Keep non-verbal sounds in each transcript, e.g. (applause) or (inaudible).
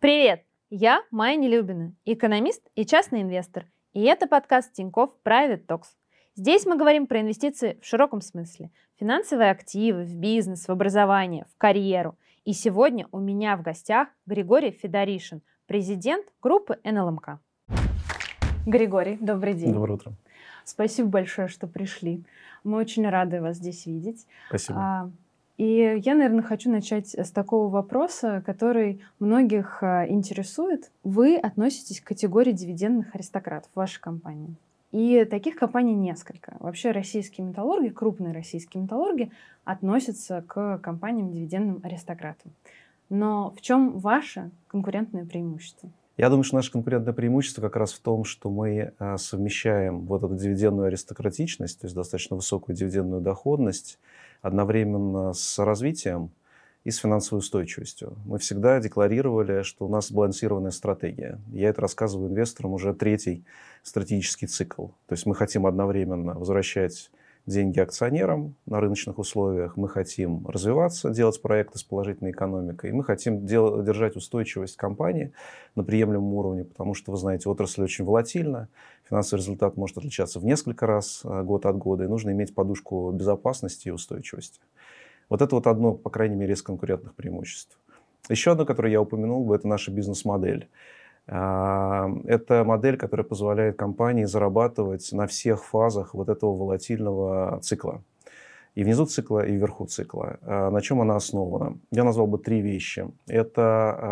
Привет! Я Майя Нелюбина, экономист и частный инвестор. И это подкаст Тинькофф Private Talks. Здесь мы говорим про инвестиции в широком смысле. Финансовые активы, в бизнес, в образование, в карьеру. И сегодня у меня в гостях Григорий Федоришин, президент группы НЛМК. Григорий, добрый день. Доброе утро. Спасибо большое, что пришли. Мы очень рады вас здесь видеть. Спасибо. И я, наверное, хочу начать с такого вопроса, который многих а, интересует. Вы относитесь к категории дивидендных аристократов в вашей компании. И таких компаний несколько. Вообще российские металлурги, крупные российские металлурги относятся к компаниям дивидендным аристократам. Но в чем ваше конкурентное преимущество? Я думаю, что наше конкурентное преимущество как раз в том, что мы а, совмещаем вот эту дивидендную аристократичность, то есть достаточно высокую дивидендную доходность, одновременно с развитием и с финансовой устойчивостью. Мы всегда декларировали, что у нас сбалансированная стратегия. Я это рассказываю инвесторам уже третий стратегический цикл. То есть мы хотим одновременно возвращать деньги акционерам на рыночных условиях, мы хотим развиваться, делать проекты с положительной экономикой, мы хотим дел- держать устойчивость компании на приемлемом уровне, потому что, вы знаете, отрасль очень волатильна, финансовый результат может отличаться в несколько раз э, год от года, и нужно иметь подушку безопасности и устойчивости. Вот это вот одно, по крайней мере, из конкурентных преимуществ. Еще одно, которое я упомянул, это наша бизнес-модель. А, это модель, которая позволяет компании зарабатывать на всех фазах вот этого волатильного цикла. И внизу цикла, и вверху цикла. А, на чем она основана? Я назвал бы три вещи. Это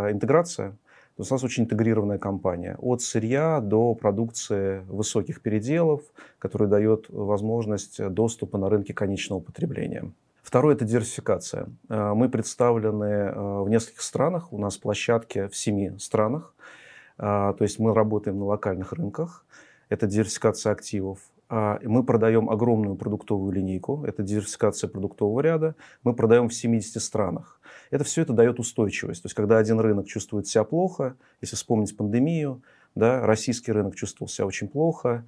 а, интеграция. То есть у нас очень интегрированная компания. От сырья до продукции высоких переделов, которая дает возможность доступа на рынке конечного потребления. Второе – это диверсификация. Мы представлены в нескольких странах. У нас площадки в семи странах. А, то есть мы работаем на локальных рынках, это диверсификация активов. А, мы продаем огромную продуктовую линейку, это диверсификация продуктового ряда. Мы продаем в 70 странах. Это все это дает устойчивость. То есть когда один рынок чувствует себя плохо, если вспомнить пандемию, да, российский рынок чувствовал себя очень плохо,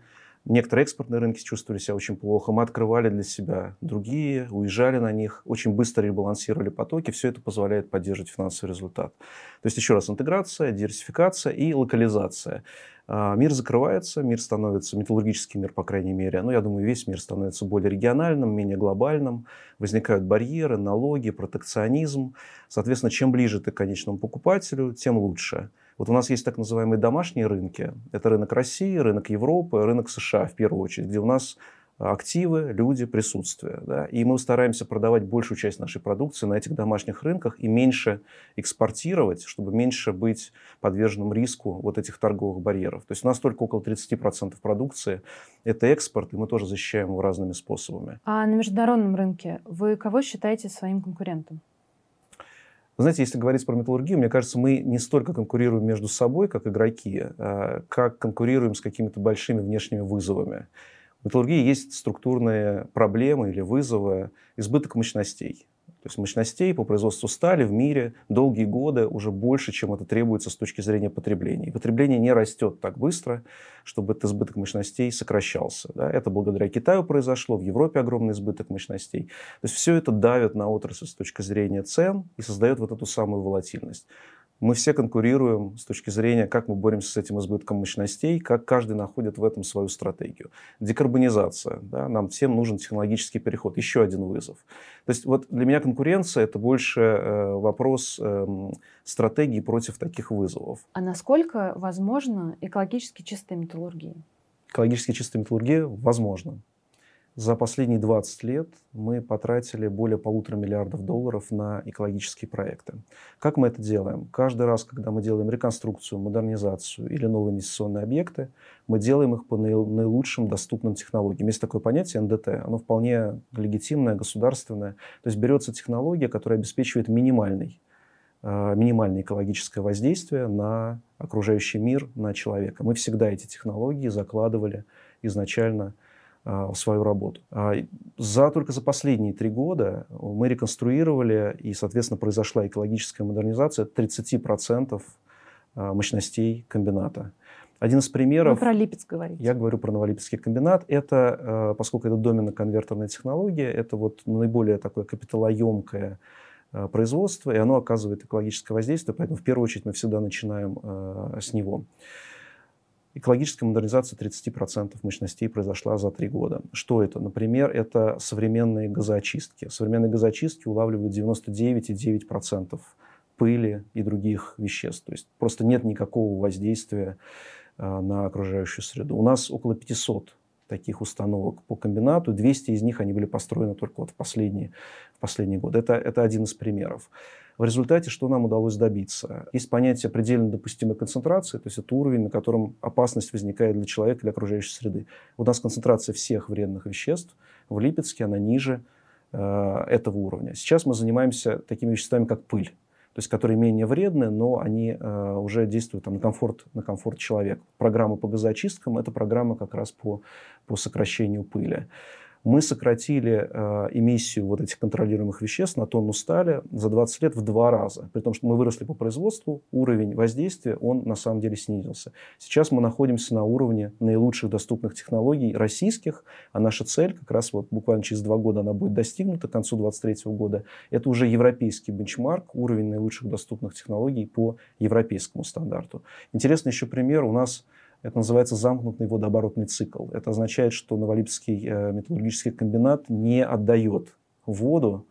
Некоторые экспортные рынки чувствовали себя очень плохо. Мы открывали для себя другие, уезжали на них, очень быстро ребалансировали потоки. Все это позволяет поддерживать финансовый результат. То есть, еще раз, интеграция, диверсификация и локализация. А, мир закрывается, мир становится, металлургический мир, по крайней мере, ну, я думаю, весь мир становится более региональным, менее глобальным, возникают барьеры, налоги, протекционизм. Соответственно, чем ближе ты к конечному покупателю, тем лучше. Вот у нас есть так называемые домашние рынки. Это рынок России, рынок Европы, рынок США в первую очередь, где у нас активы, люди, присутствие. Да? И мы стараемся продавать большую часть нашей продукции на этих домашних рынках и меньше экспортировать, чтобы меньше быть подверженным риску вот этих торговых барьеров. То есть у нас только около 30% продукции – это экспорт, и мы тоже защищаем его разными способами. А на международном рынке вы кого считаете своим конкурентом? Вы знаете, если говорить про металлургию, мне кажется, мы не столько конкурируем между собой, как игроки, а как конкурируем с какими-то большими внешними вызовами. В металлургии есть структурные проблемы или вызовы, избыток мощностей. То есть мощностей по производству стали в мире долгие годы уже больше, чем это требуется с точки зрения потребления. И потребление не растет так быстро, чтобы этот избыток мощностей сокращался. Да? Это благодаря Китаю произошло, в Европе огромный избыток мощностей. То есть все это давит на отрасль с точки зрения цен и создает вот эту самую волатильность мы все конкурируем с точки зрения, как мы боремся с этим избытком мощностей, как каждый находит в этом свою стратегию. Декарбонизация. Да, нам всем нужен технологический переход. Еще один вызов. То есть вот для меня конкуренция – это больше э, вопрос э, стратегии против таких вызовов. А насколько возможно экологически чистая металлургия? Экологически чистая металлургия возможно. За последние 20 лет мы потратили более полутора миллиардов долларов на экологические проекты. Как мы это делаем? Каждый раз, когда мы делаем реконструкцию, модернизацию или новые инвестиционные объекты, мы делаем их по наилучшим доступным технологиям. Есть такое понятие НДТ, оно вполне легитимное, государственное. То есть берется технология, которая обеспечивает минимальный э, минимальное экологическое воздействие на окружающий мир, на человека. Мы всегда эти технологии закладывали изначально свою работу. А, за, только за последние три года мы реконструировали, и, соответственно, произошла экологическая модернизация 30% а, мощностей комбината. Один из примеров... Вы про Липецк говорите. Я говорю про Новолипецкий комбинат. Это, поскольку это доменно-конвертерная технология, это вот наиболее такое капиталоемкое э, производства, и оно оказывает экологическое воздействие, поэтому в первую очередь мы всегда начинаем э, с него. Экологическая модернизация 30% мощностей произошла за три года. Что это? Например, это современные газоочистки. Современные газоочистки улавливают 99,9% пыли и других веществ. То есть просто нет никакого воздействия э, на окружающую среду. У нас около 500 таких установок по комбинату. 200 из них они были построены только вот в последние, в последние годы. Это, это один из примеров. В результате что нам удалось добиться? Есть понятие предельно допустимой концентрации, то есть это уровень, на котором опасность возникает для человека или окружающей среды. У нас концентрация всех вредных веществ в Липецке, она ниже э, этого уровня. Сейчас мы занимаемся такими веществами, как пыль то есть которые менее вредны, но они э, уже действуют там, на, комфорт, на комфорт человека. Программа по газоочисткам – это программа как раз по, по сокращению пыли мы сократили э, эмиссию вот этих контролируемых веществ на тонну стали за 20 лет в два раза. При том, что мы выросли по производству, уровень воздействия, он на самом деле снизился. Сейчас мы находимся на уровне наилучших доступных технологий российских, а наша цель, как раз вот буквально через два года она будет достигнута, к концу 2023 года, это уже европейский бенчмарк, уровень наилучших доступных технологий по европейскому стандарту. Интересный еще пример, у нас это называется замкнутый водооборотный цикл. Это означает, что Новолипецкий э, металлургический комбинат не отдает воду,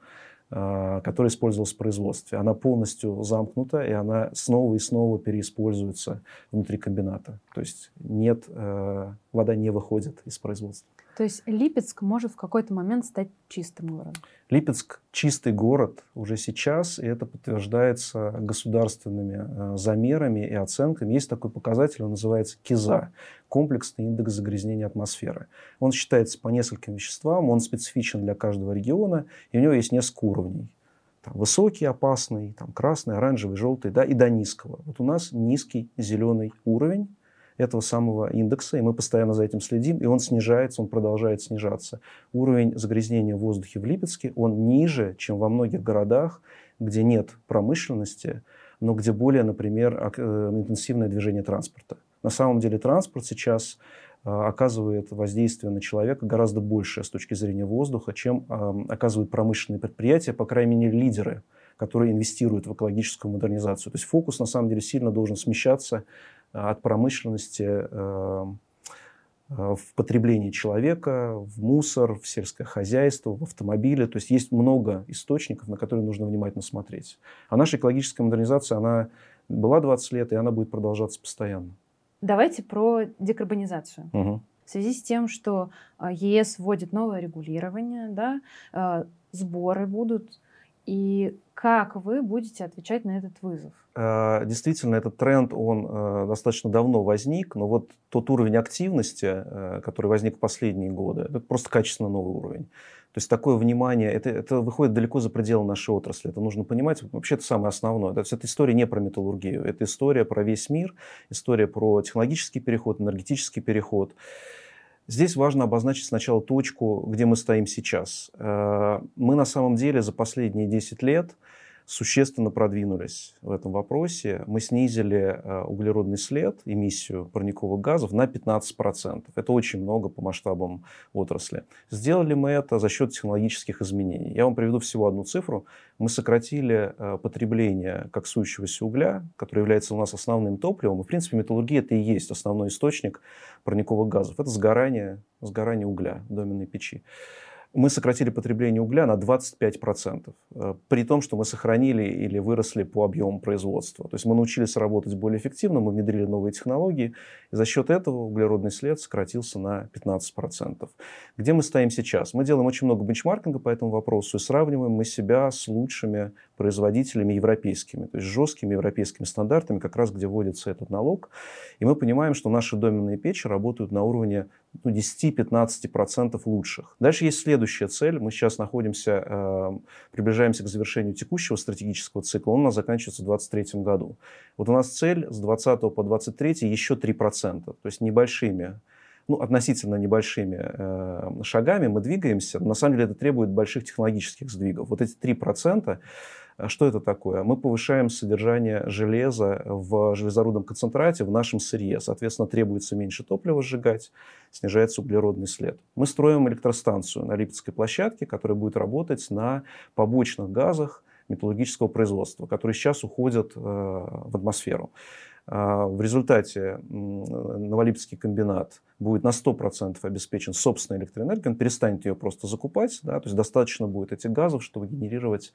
э, которая использовалась в производстве. Она полностью замкнута, и она снова и снова переиспользуется внутри комбината. То есть нет, э, вода не выходит из производства. То есть Липецк может в какой-то момент стать чистым городом? Липецк чистый город уже сейчас, и это подтверждается государственными э, замерами и оценками. Есть такой показатель, он называется КИЗА, комплексный индекс загрязнения атмосферы. Он считается по нескольким веществам, он специфичен для каждого региона, и у него есть несколько уровней. Там высокий, опасный, там красный, оранжевый, желтый, да, и до низкого. Вот у нас низкий зеленый уровень, этого самого индекса, и мы постоянно за этим следим, и он снижается, он продолжает снижаться. Уровень загрязнения в воздухе в Липецке, он ниже, чем во многих городах, где нет промышленности, но где более, например, э, интенсивное движение транспорта. На самом деле транспорт сейчас э, оказывает воздействие на человека гораздо большее с точки зрения воздуха, чем э, оказывают промышленные предприятия, по крайней мере, лидеры, которые инвестируют в экологическую модернизацию. То есть фокус, на самом деле, сильно должен смещаться от промышленности э, э, в потреблении человека, в мусор, в сельское хозяйство, в автомобили. То есть есть много источников, на которые нужно внимательно смотреть. А наша экологическая модернизация, она была 20 лет, и она будет продолжаться постоянно. Давайте про декарбонизацию. Угу. В связи с тем, что э, ЕС вводит новое регулирование, да, сборы будут, и как вы будете отвечать на этот вызов? Э, действительно, этот тренд, он э, достаточно давно возник, но вот тот уровень активности, э, который возник в последние годы, это просто качественно новый уровень. То есть такое внимание, это, это выходит далеко за пределы нашей отрасли. Это нужно понимать. Вообще это самое основное. То есть это история не про металлургию, это история про весь мир, история про технологический переход, энергетический переход. Здесь важно обозначить сначала точку, где мы стоим сейчас. Мы на самом деле за последние 10 лет существенно продвинулись в этом вопросе. Мы снизили э, углеродный след, эмиссию парниковых газов на 15%. Это очень много по масштабам отрасли. Сделали мы это за счет технологических изменений. Я вам приведу всего одну цифру. Мы сократили э, потребление коксующегося угля, который является у нас основным топливом. И, в принципе, металлургия – это и есть основной источник парниковых газов. Это сгорание, сгорание угля в доменной печи мы сократили потребление угля на 25%, э, при том, что мы сохранили или выросли по объему производства. То есть мы научились работать более эффективно, мы внедрили новые технологии, и за счет этого углеродный след сократился на 15%. Где мы стоим сейчас? Мы делаем очень много бенчмаркинга по этому вопросу и сравниваем мы себя с лучшими производителями европейскими, то есть жесткими европейскими стандартами, как раз где вводится этот налог. И мы понимаем, что наши доменные печи работают на уровне ну, 10-15% лучших. Дальше есть следующая цель. Мы сейчас находимся, э, приближаемся к завершению текущего стратегического цикла. Он у нас заканчивается в 2023 году. Вот у нас цель с 20 по 23 еще 3%, то есть небольшими ну, относительно небольшими э, шагами мы двигаемся. На самом деле это требует больших технологических сдвигов. Вот эти 3% а что это такое? Мы повышаем содержание железа в железорудном концентрате в нашем сырье. Соответственно, требуется меньше топлива сжигать, снижается углеродный след. Мы строим электростанцию на Липецкой площадке, которая будет работать на побочных газах, металлургического производства, которые сейчас уходят в атмосферу. А, в результате Новолипецкий комбинат будет на 100% обеспечен собственной электроэнергией, он перестанет ее просто закупать, да, то есть достаточно будет этих газов, чтобы генерировать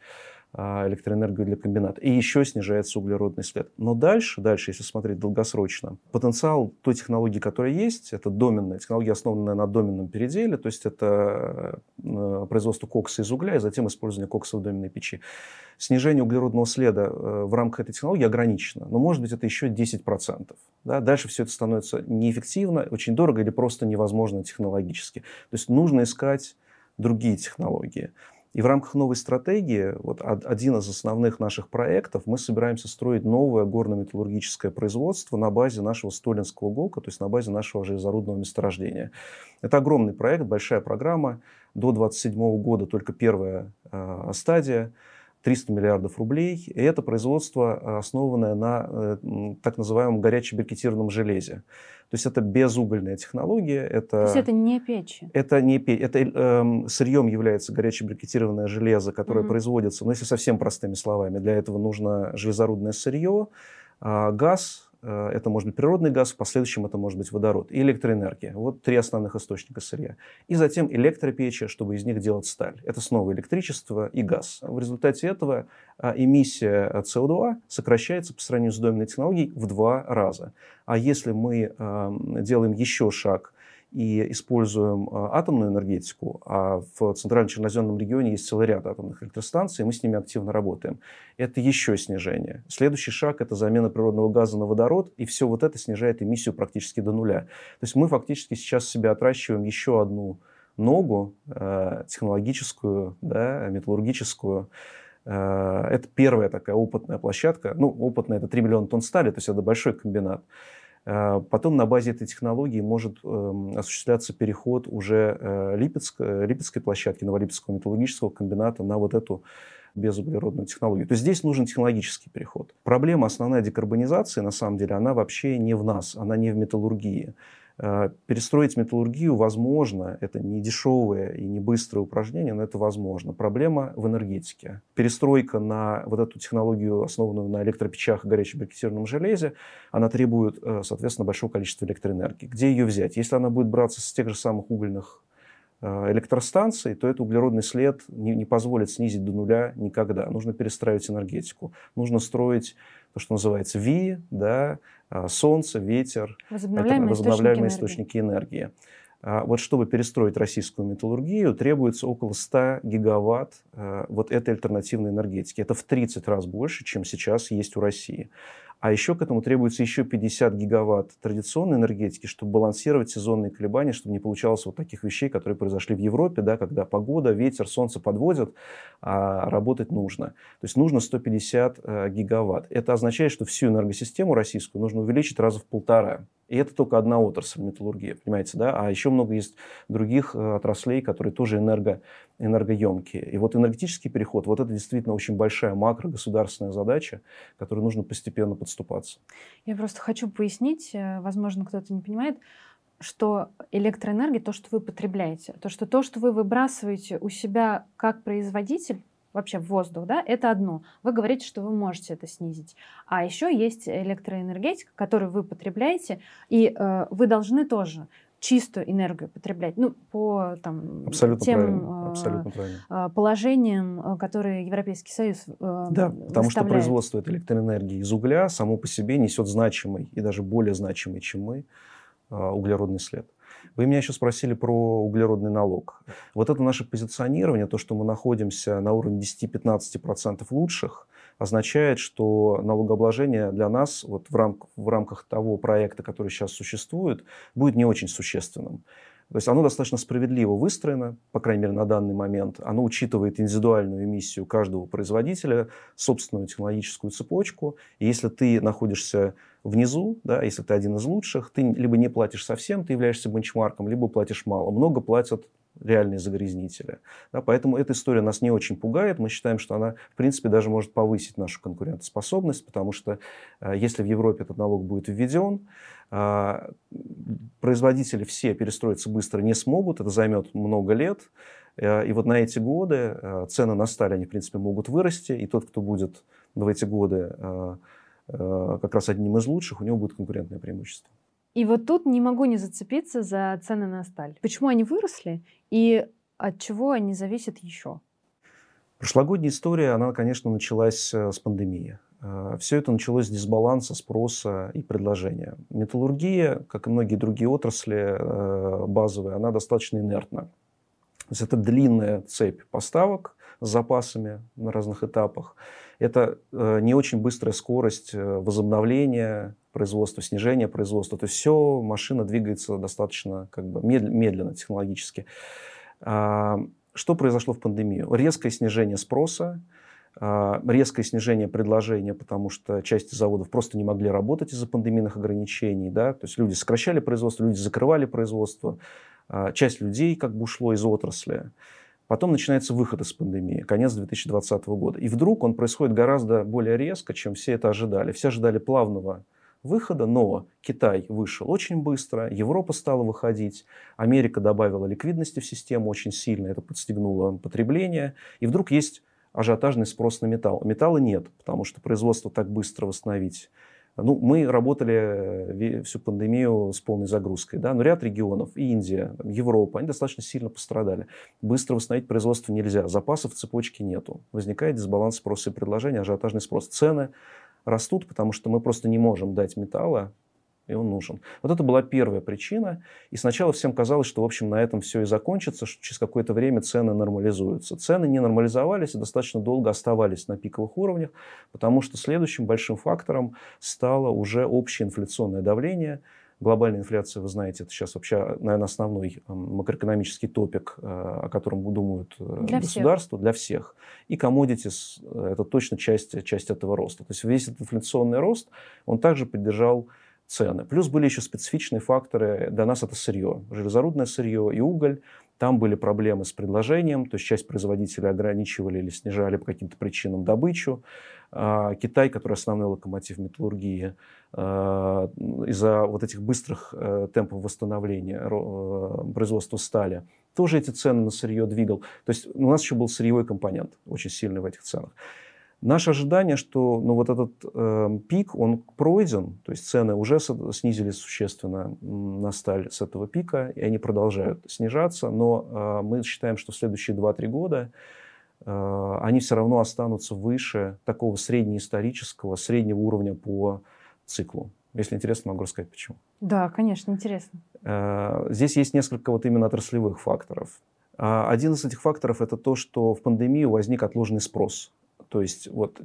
а, электроэнергию для комбината. И еще снижается углеродный след. Но дальше, дальше, если смотреть долгосрочно, потенциал той технологии, которая есть, это доменная технология, основанная на доменном переделе, то есть это э, производство кокса из угля и затем использование кокса в доменной печи. Снижение углеродного следа э, в рамках этой технологии ограничено, но может быть это еще 10%. Да? Дальше все это становится неэффективно, очень дорого или просто невозможно технологически. То есть нужно искать другие технологии. И в рамках новой стратегии, вот один из основных наших проектов, мы собираемся строить новое горно-металлургическое производство на базе нашего Столинского ГОКа, то есть на базе нашего железорудного месторождения. Это огромный проект, большая программа. До 2027 года только первая э, стадия. 300 миллиардов рублей. И это производство, э, основанное на э, так называемом горячебрикетированном железе. То есть это безугольная технология. Это, То есть это не печи? Это не печь. Это э, сырьем является горячебрикетированное железо, которое mm-hmm. производится, ну если совсем простыми словами, для этого нужно железорудное сырье, э, газ, Э, это может быть природный газ, в последующем это может быть водород и электроэнергия. Вот три основных источника сырья. И затем электропечи, чтобы из них делать сталь. Это снова электричество и газ. В результате этого а, эмиссия СО2 сокращается по сравнению с доменной технологией в два раза. А если мы делаем еще шаг и используем а, атомную энергетику, а в Центральном Черноземном регионе есть целый ряд атомных электростанций, и мы с ними активно работаем. Это еще снижение. Следующий шаг – это замена природного газа на водород, и все вот это снижает эмиссию практически до нуля. То есть мы фактически сейчас себя отращиваем еще одну ногу э, технологическую, да, металлургическую, э, это первая такая опытная площадка. Ну, опытная – это 3 миллиона тонн стали, то есть это большой комбинат. Э, потом на базе этой технологии может эм, осуществляться переход уже э, Липецкой, Липецкой площадки, Новолипецкого металлургического комбината на вот эту безуглеродную технологию. То есть здесь нужен технологический переход. Проблема основная декарбонизации, на самом деле, она вообще не в нас, она не в металлургии. Э, перестроить металлургию возможно, это не дешевое и не быстрое упражнение, но это возможно. Проблема в энергетике. Перестройка на вот эту технологию, основанную на электропечах и горячебрикетированном железе, она требует, э, соответственно, большого количества электроэнергии. Где ее взять? Если она будет браться с тех же самых угольных э, электростанций, то этот углеродный след не, не позволит снизить до нуля никогда. Нужно перестраивать энергетику. Нужно строить то, что называется ВИ, да, а, солнце, ветер, возобновляемые, это возобновляемые источники, энергии. энергии. А, вот чтобы перестроить российскую металлургию, требуется около 100 гигаватт а, вот этой альтернативной энергетики. Это в 30 раз больше, чем сейчас есть у России. А еще к этому требуется еще 50 гигаватт традиционной энергетики, чтобы балансировать сезонные колебания, чтобы не получалось вот таких вещей, которые произошли в Европе, да, когда погода, ветер, солнце подводят, а работать нужно. То есть нужно 150 э, гигаватт. Это означает, что всю энергосистему российскую нужно увеличить раза в полтора. И это только одна отрасль металлургии, понимаете, да? А еще много есть других э, отраслей, которые тоже энерго, энергоемкие. И вот энергетический переход, вот это действительно очень большая макрогосударственная задача, которой нужно постепенно подступаться. Я просто хочу пояснить, э, возможно, кто-то не понимает, что электроэнергия, то, что вы потребляете, то, что то, что вы выбрасываете у себя как производитель, вообще в воздух, да, это одно. Вы говорите, что вы можете это снизить. А еще есть электроэнергетика, которую вы потребляете, и э, вы должны тоже чистую энергию потреблять, ну, по там, Абсолютно тем правильно. Абсолютно правильно. Э, положениям, э, которые Европейский Союз э, Да, потому что производство этой электроэнергии из угля само по себе несет значимый и даже более значимый, чем мы, э, углеродный след. Вы меня еще спросили про углеродный налог. Вот это наше позиционирование, то, что мы находимся на уровне 10-15% лучших, означает, что налогообложение для нас вот в, рам- в рамках того проекта, который сейчас существует, будет не очень существенным. То есть оно достаточно справедливо выстроено, по крайней мере, на данный момент. Оно учитывает индивидуальную эмиссию каждого производителя, собственную технологическую цепочку. И если ты находишься внизу, да, если ты один из лучших, ты либо не платишь совсем, ты являешься бенчмарком, либо платишь мало. Много платят реальные загрязнители. Да, поэтому эта история нас не очень пугает. Мы считаем, что она, в принципе, даже может повысить нашу конкурентоспособность, потому что э, если в Европе этот налог будет введен, производители все перестроиться быстро не смогут, это займет много лет. Э, и вот на эти годы э, цены на сталь, они, в принципе, могут вырасти, и тот, кто будет в эти годы э, как раз одним из лучших, у него будет конкурентное преимущество. И вот тут не могу не зацепиться за цены на сталь. Почему они выросли и от чего они зависят еще? Прошлогодняя история, она, конечно, началась с пандемии. Э, Все это началось с дисбаланса спроса и предложения. Металлургия, как и многие другие отрасли э, базовые, она достаточно инертна. То есть это длинная цепь поставок с запасами на разных этапах. Это не очень быстрая скорость возобновления производства, снижения производства. То есть все, машина двигается достаточно как бы медленно технологически. А, что произошло в пандемию? Резкое снижение спроса, резкое снижение предложения, потому что части заводов просто не могли работать из-за пандемийных ограничений. Да? То есть люди сокращали производство, люди закрывали производство. А, часть людей как бы ушло из отрасли. Потом начинается выход из пандемии, конец 2020 года. И вдруг он происходит гораздо более резко, чем все это ожидали. Все ожидали плавного выхода, но Китай вышел очень быстро, Европа стала выходить, Америка добавила ликвидности в систему очень сильно, это подстегнуло потребление, и вдруг есть ажиотажный спрос на металл. Металла нет, потому что производство так быстро восстановить ну, мы работали всю пандемию с полной загрузкой, да, но ряд регионов, Индия, Европа, они достаточно сильно пострадали. Быстро восстановить производство нельзя, запасов в цепочке нету. Возникает дисбаланс спроса и предложения, ажиотажный спрос. Цены растут, потому что мы просто не можем дать металла, и он нужен. Вот это была первая причина. И сначала всем казалось, что, в общем, на этом все и закончится, что через какое-то время цены нормализуются. Цены не нормализовались и достаточно долго оставались на пиковых уровнях, потому что следующим большим фактором стало уже общее инфляционное давление – Глобальная инфляция, вы знаете, это сейчас вообще, наверное, основной макроэкономический топик, э, о котором думают э, для государства, всех. для всех. И commodities э, – это точно часть, часть этого роста. То есть весь этот инфляционный рост, он также поддержал цены. Плюс были еще специфичные факторы. Для нас это сырье. Железорудное сырье и уголь. Там были проблемы с предложением, то есть часть производителей ограничивали или снижали по каким-то причинам добычу. А, Китай, который основной локомотив металлургии, а, из-за вот этих быстрых э, темпов восстановления э, производства стали, тоже эти цены на сырье двигал. То есть у нас еще был сырьевой компонент очень сильный в этих ценах. Наше ожидание, что ну, вот этот э, пик, он пройден, то есть цены уже снизились существенно на сталь с этого пика, и они продолжают снижаться, но э, мы считаем, что в следующие 2-3 года э, они все равно останутся выше такого среднеисторического, среднего уровня по циклу. Если интересно, могу рассказать, почему. Да, конечно, интересно. Э, здесь есть несколько вот именно отраслевых факторов. Э, один из этих факторов – это то, что в пандемию возник отложенный спрос то есть вот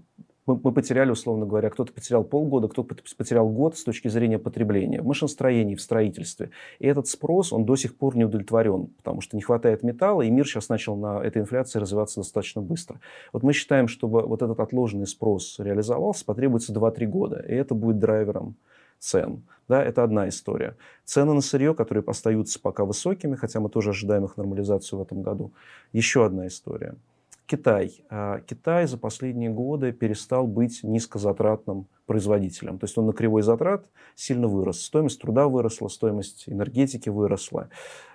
мы, мы потеряли, условно говоря, кто-то потерял полгода, кто-то потерял год с точки зрения потребления в машиностроении, в строительстве. И этот спрос, он до сих пор не удовлетворен, потому что не хватает металла, и мир сейчас начал на этой инфляции развиваться достаточно быстро. Вот мы считаем, чтобы вот этот отложенный спрос реализовался, потребуется 2-3 года, и это будет драйвером цен. Да, это одна история. Цены на сырье, которые остаются пока высокими, хотя мы тоже ожидаем их нормализацию в этом году. Еще одна история – Китай. А, Китай за последние годы перестал быть низкозатратным производителем. То есть он на кривой затрат сильно вырос. Стоимость труда выросла, стоимость энергетики выросла.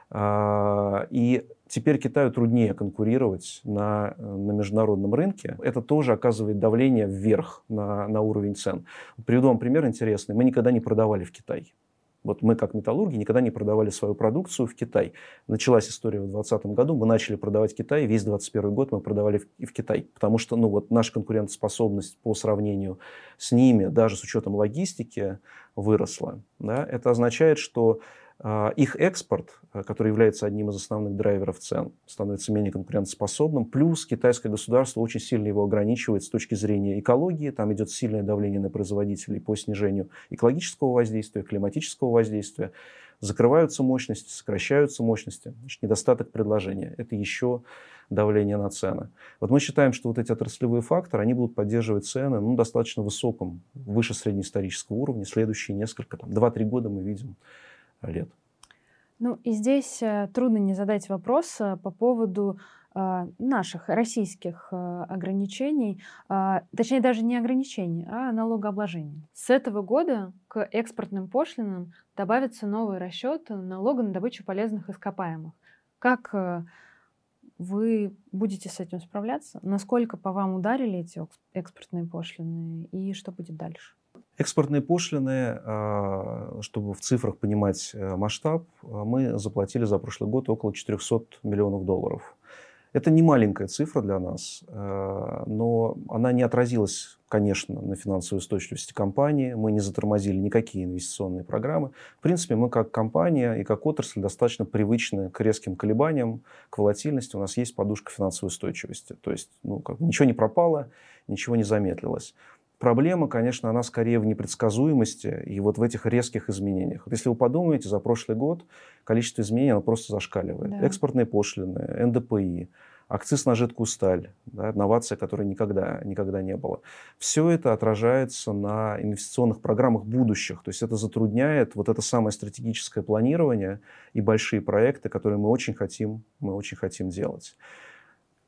А, и теперь Китаю труднее конкурировать на, на международном рынке. Это тоже оказывает давление вверх на, на уровень цен. Приведу вам пример интересный. Мы никогда не продавали в Китай. Вот мы, как металлурги, никогда не продавали свою продукцию в Китай. Началась история в 2020 году, мы начали продавать в Китай, весь 2021 год мы продавали в, в Китай, потому что ну, вот наша конкурентоспособность по сравнению с ними, даже с учетом логистики, выросла. Да? Это означает, что их экспорт, а, который является одним из основных драйверов цен, становится менее конкурентоспособным. Плюс китайское государство очень сильно его ограничивает с точки зрения экологии. Там идет сильное давление на производителей по снижению экологического воздействия, климатического воздействия. Закрываются мощности, сокращаются мощности. Значит, недостаток предложения. Это еще давление на цены. Вот мы считаем, что вот эти отраслевые факторы, они будут поддерживать цены ну, достаточно высоком, выше среднеисторического уровня. Следующие несколько, там, 2-3 года мы видим лет. Ну и здесь э, трудно не задать вопрос э, по поводу э, наших российских ограничений, точнее даже не ограничений, а налогообложения. С этого года к экспортным пошлинам добавится новый расчет налога на добычу полезных ископаемых. Как вы будете с этим справляться? Насколько по вам ударили эти экспортные пошлины и что будет дальше? Экспортные пошлины, а, чтобы в цифрах понимать э, масштаб, а, мы заплатили за прошлый год около 400 миллионов долларов. Это не маленькая цифра для нас, э, но она не отразилась, конечно, на финансовой устойчивости компании. Мы не затормозили никакие инвестиционные программы. В принципе, мы как компания и как отрасль достаточно привычны к резким колебаниям, к волатильности. У нас есть подушка финансовой устойчивости. То есть ну, как, ничего не пропало, ничего не замедлилось. Проблема, конечно, она скорее в непредсказуемости и вот в этих резких изменениях. Вот если вы подумаете, за прошлый год количество изменений оно просто зашкаливает. Да. Экспортные пошлины, НДПИ, акциз на жидкую сталь, да, новация, которой никогда, никогда не было. Все это отражается на инвестиционных программах будущих. То есть это затрудняет вот это самое стратегическое планирование и большие проекты, которые мы очень хотим, мы очень хотим делать.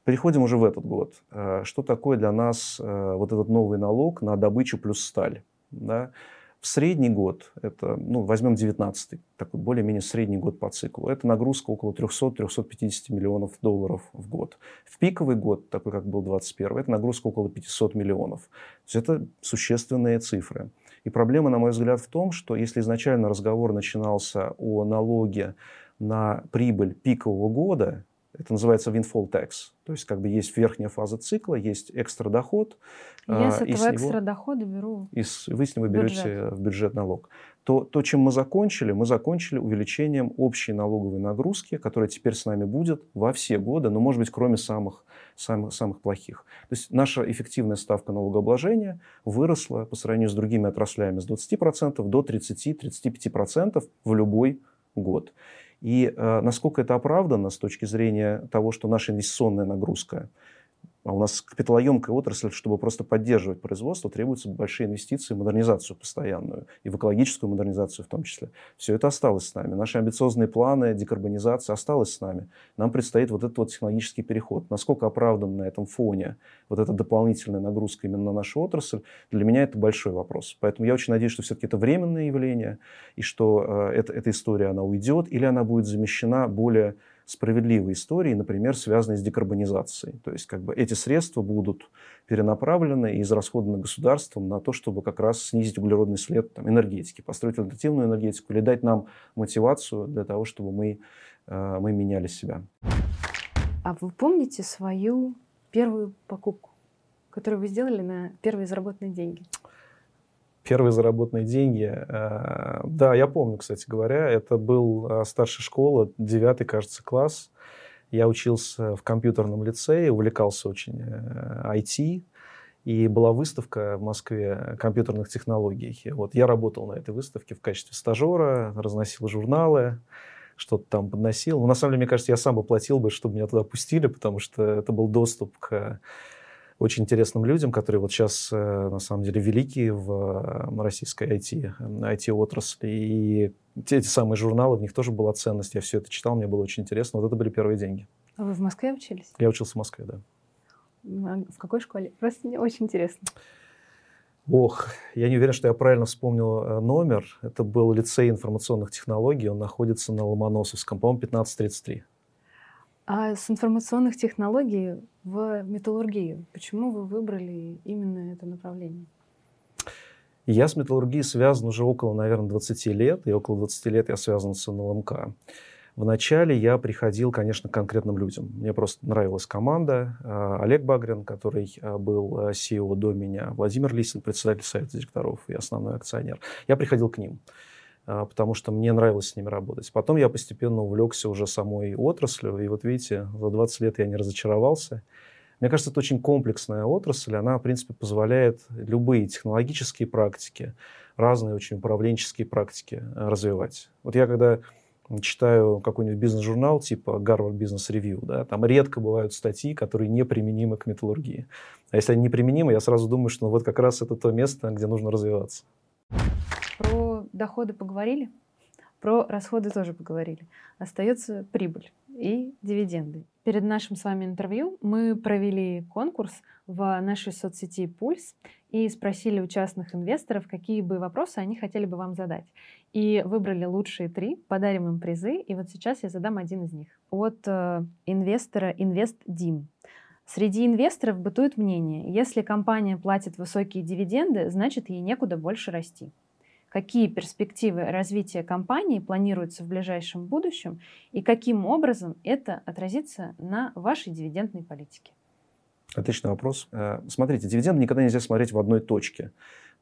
Переходим уже в этот год. Э, что такое для нас э, вот этот новый налог на добычу плюс сталь? Да? В средний год, это, ну, возьмем 19 такой более-менее средний год по циклу, это нагрузка около 300-350 миллионов долларов в год. В пиковый год, такой как был 21 это нагрузка около 500 миллионов. То есть это существенные цифры. И проблема, на мой взгляд, в том, что если изначально разговор начинался о налоге на прибыль пикового года, это называется windfall tax. То есть как бы есть верхняя фаза цикла, есть экстра доход. Я с этого экстра дохода беру. И с, вы с него берете бюджет. в бюджет налог. То, то, чем мы закончили, мы закончили увеличением общей налоговой нагрузки, которая теперь с нами будет во все годы, но, может быть, кроме самых, самых, самых плохих. То есть наша эффективная ставка налогообложения выросла по сравнению с другими отраслями с 20% до 30-35% в любой год. И э, насколько это оправдано с точки зрения того, что наша инвестиционная нагрузка а у нас капиталоемкая отрасль, чтобы просто поддерживать производство, требуются большие инвестиции в модернизацию постоянную, и в экологическую модернизацию в том числе. Все это осталось с нами. Наши амбициозные планы, декарбонизация осталась с нами. Нам предстоит вот этот вот технологический переход. Насколько оправдан на этом фоне вот эта дополнительная нагрузка именно на нашу отрасль, для меня это большой вопрос. Поэтому я очень надеюсь, что все-таки это временное явление, и что э, это, эта история, она уйдет, или она будет замещена более справедливые истории, например, связанные с декарбонизацией. То есть как бы эти средства будут перенаправлены и израсходованы государством на то, чтобы как раз снизить углеродный след там, энергетики, построить альтернативную энергетику или дать нам мотивацию для того, чтобы мы, э, мы меняли себя. А вы помните свою первую покупку, которую вы сделали на первые заработанные деньги? Первые заработанные деньги. Э, да, я помню, кстати говоря, это был э, старшая школа, девятый, кажется, класс. Я учился в компьютерном лицее, увлекался очень IT, э, и была выставка в Москве компьютерных технологий. Вот я работал на этой выставке в качестве стажера, разносил журналы, что-то там подносил. Но на самом деле, мне кажется, я сам бы платил бы, чтобы меня туда пустили, потому что это был доступ к очень интересным людям, которые вот сейчас, э, на самом деле, великие в российской IT, IT-отрасли. И те, эти самые журналы, в них тоже была ценность. Я все это читал, мне было очень интересно. Вот это были первые деньги. А вы в Москве учились? Я учился в Москве, да. А в какой школе? Просто мне очень интересно. Ох, я не уверен, что я правильно вспомнил э, номер. Это был лицей информационных технологий. Он находится на Ломоносовском, по-моему, 1533. А с информационных технологий в металлургию, почему вы выбрали именно это направление? Я с металлургией связан уже около, наверное, 20 лет, и около 20 лет я связан с НЛМК. Вначале я приходил, конечно, к конкретным людям. Мне просто нравилась команда. А, Олег Багрин, который а, был а, CEO до меня, Владимир Лисин, председатель совета директоров и основной акционер. Я приходил к ним. А, потому что мне нравилось с ними работать. Потом я постепенно увлекся уже самой отраслью, и вот видите, за 20 лет я не разочаровался. Мне кажется, это очень комплексная отрасль, она, в принципе, позволяет любые технологические практики, разные очень управленческие практики э, развивать. Вот я когда читаю какой-нибудь бизнес-журнал типа Harvard Business Review, да, там редко бывают статьи, которые неприменимы к металлургии. А если они неприменимы, я сразу думаю, что ну, вот как раз это то место, где нужно развиваться доходы поговорили. Про расходы тоже поговорили. Остается прибыль и дивиденды. Перед нашим с вами интервью мы провели конкурс в нашей соцсети «Пульс» и спросили у частных инвесторов, какие бы вопросы они хотели бы вам задать. И выбрали лучшие три, подарим им призы, и вот сейчас я задам один из них. От э, инвестора Инвест Дим. Среди инвесторов бытует мнение, если компания платит высокие дивиденды, значит ей некуда больше расти какие перспективы развития компании планируются в ближайшем будущем и каким образом это отразится на вашей дивидендной политике? Отличный вопрос. Э, смотрите, дивиденды никогда нельзя смотреть в одной точке.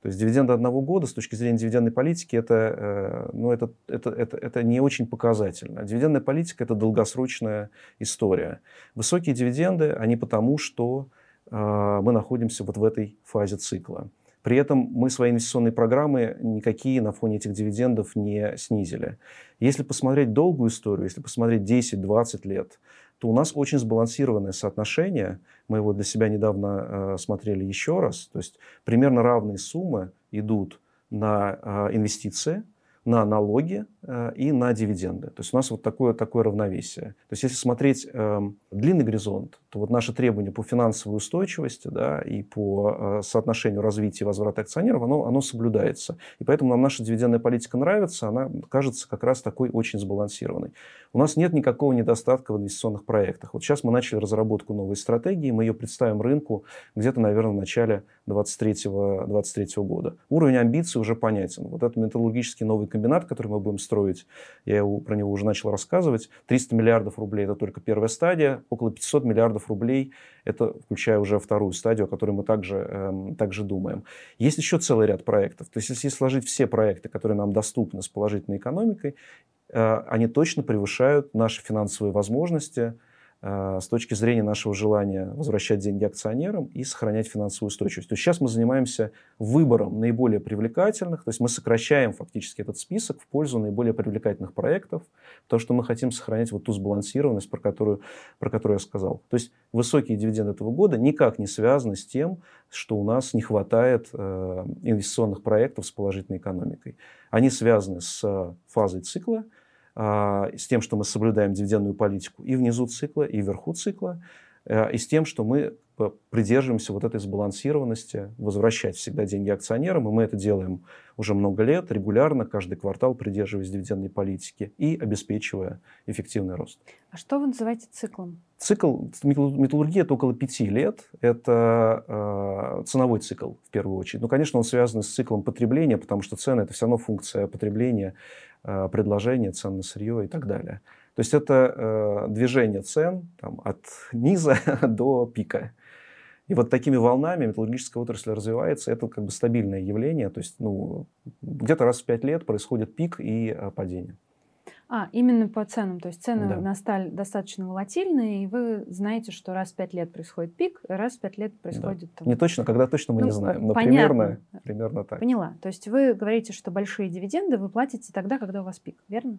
То есть дивиденды одного года с точки зрения дивидендной политики это, э, ну, это, это, это, это не очень показательно. Дивидендная политика это долгосрочная история. Высокие дивиденды, они потому, что э, мы находимся вот в этой фазе цикла. При этом мы свои инвестиционные программы никакие на фоне этих дивидендов не снизили. Если посмотреть долгую историю, если посмотреть 10-20 лет, то у нас очень сбалансированное соотношение. Мы его для себя недавно э, смотрели еще раз. То есть примерно равные суммы идут на э, инвестиции, на налоги э, и на дивиденды. То есть у нас вот такое, такое равновесие. То есть если смотреть э, длинный горизонт, то вот наши требования по финансовой устойчивости да, и по э, соотношению развития и возврата акционеров, оно, оно соблюдается. И поэтому нам наша дивидендная политика нравится, она кажется как раз такой очень сбалансированной. У нас нет никакого недостатка в инвестиционных проектах. Вот сейчас мы начали разработку новой стратегии, мы ее представим рынку где-то, наверное, в начале 2023 года. Уровень амбиций уже понятен. Вот этот металлургический новый комбинат, который мы будем строить, я его, про него уже начал рассказывать, 300 миллиардов рублей – это только первая стадия, около 500 миллиардов рублей – это включая уже вторую стадию, о которой мы также, эм, также думаем. Есть еще целый ряд проектов. То есть если сложить все проекты, которые нам доступны с положительной экономикой, э, они точно превышают наши финансовые возможности – Э, с точки зрения нашего желания возвращать деньги акционерам и сохранять финансовую устойчивость. То есть сейчас мы занимаемся выбором наиболее привлекательных, то есть мы сокращаем фактически этот список в пользу наиболее привлекательных проектов, потому что мы хотим сохранять вот ту сбалансированность, про которую, про которую я сказал. То есть высокие дивиденды этого года никак не связаны с тем, что у нас не хватает э, инвестиционных проектов с положительной экономикой. Они связаны с фазой цикла, с тем, что мы соблюдаем дивидендную политику и внизу цикла, и вверху цикла, э, и с тем, что мы придерживаемся вот этой сбалансированности, возвращать всегда деньги акционерам, и мы это делаем уже много лет, регулярно, каждый квартал придерживаясь дивидендной политики и обеспечивая эффективный рост. А что вы называете циклом? Цикл металлургии это около пяти лет. Это э, ценовой цикл в первую очередь. Ну, конечно, он связан с циклом потребления, потому что цены это все равно функция потребления, э, предложения, цен на сырье и так далее. То есть это э, движение цен там, от низа (laughs) до пика. И вот такими волнами металлургическая отрасль развивается. Это как бы стабильное явление. То есть ну, где-то раз в пять лет происходит пик и а, падение. А, именно по ценам. То есть цены да. на сталь достаточно волатильные, и вы знаете, что раз в пять лет происходит пик, раз в пять лет происходит... Да. Там... Не точно, когда точно мы ну, не знаем, но примерно, примерно так. Поняла. То есть вы говорите, что большие дивиденды вы платите тогда, когда у вас пик, верно?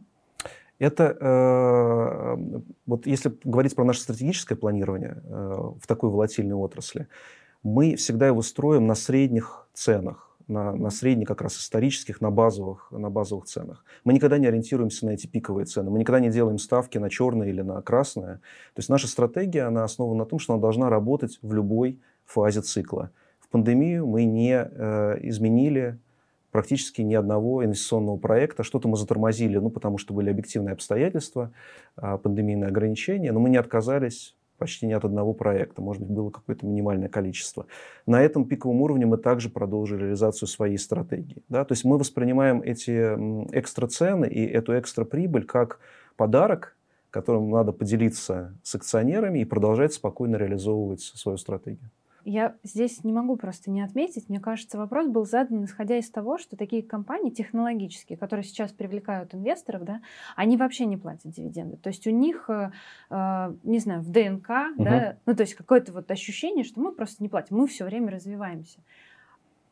Это, э, вот если говорить про наше стратегическое планирование э, в такой волатильной отрасли, мы всегда его строим на средних ценах, на, на средних как раз исторических, на базовых, на базовых ценах. Мы никогда не ориентируемся на эти пиковые цены, мы никогда не делаем ставки на черное или на красное. То есть наша стратегия, она основана на том, что она должна работать в любой фазе цикла. В пандемию мы не э, изменили практически ни одного инвестиционного проекта. Что-то мы затормозили, ну, потому что были объективные обстоятельства, а, пандемийные ограничения, но мы не отказались почти ни от одного проекта, может быть, было какое-то минимальное количество. На этом пиковом уровне мы также продолжили реализацию своей стратегии. Да? То есть мы воспринимаем эти экстра цены и эту экстра прибыль как подарок, которым надо поделиться с акционерами и продолжать спокойно реализовывать свою стратегию. Я здесь не могу просто не отметить. Мне кажется, вопрос был задан, исходя из того, что такие компании технологические, которые сейчас привлекают инвесторов, да, они вообще не платят дивиденды. То есть у них, э, э не знаю, в ДНК, угу. да, ну то есть какое-то вот ощущение, что мы просто не платим, мы все время развиваемся.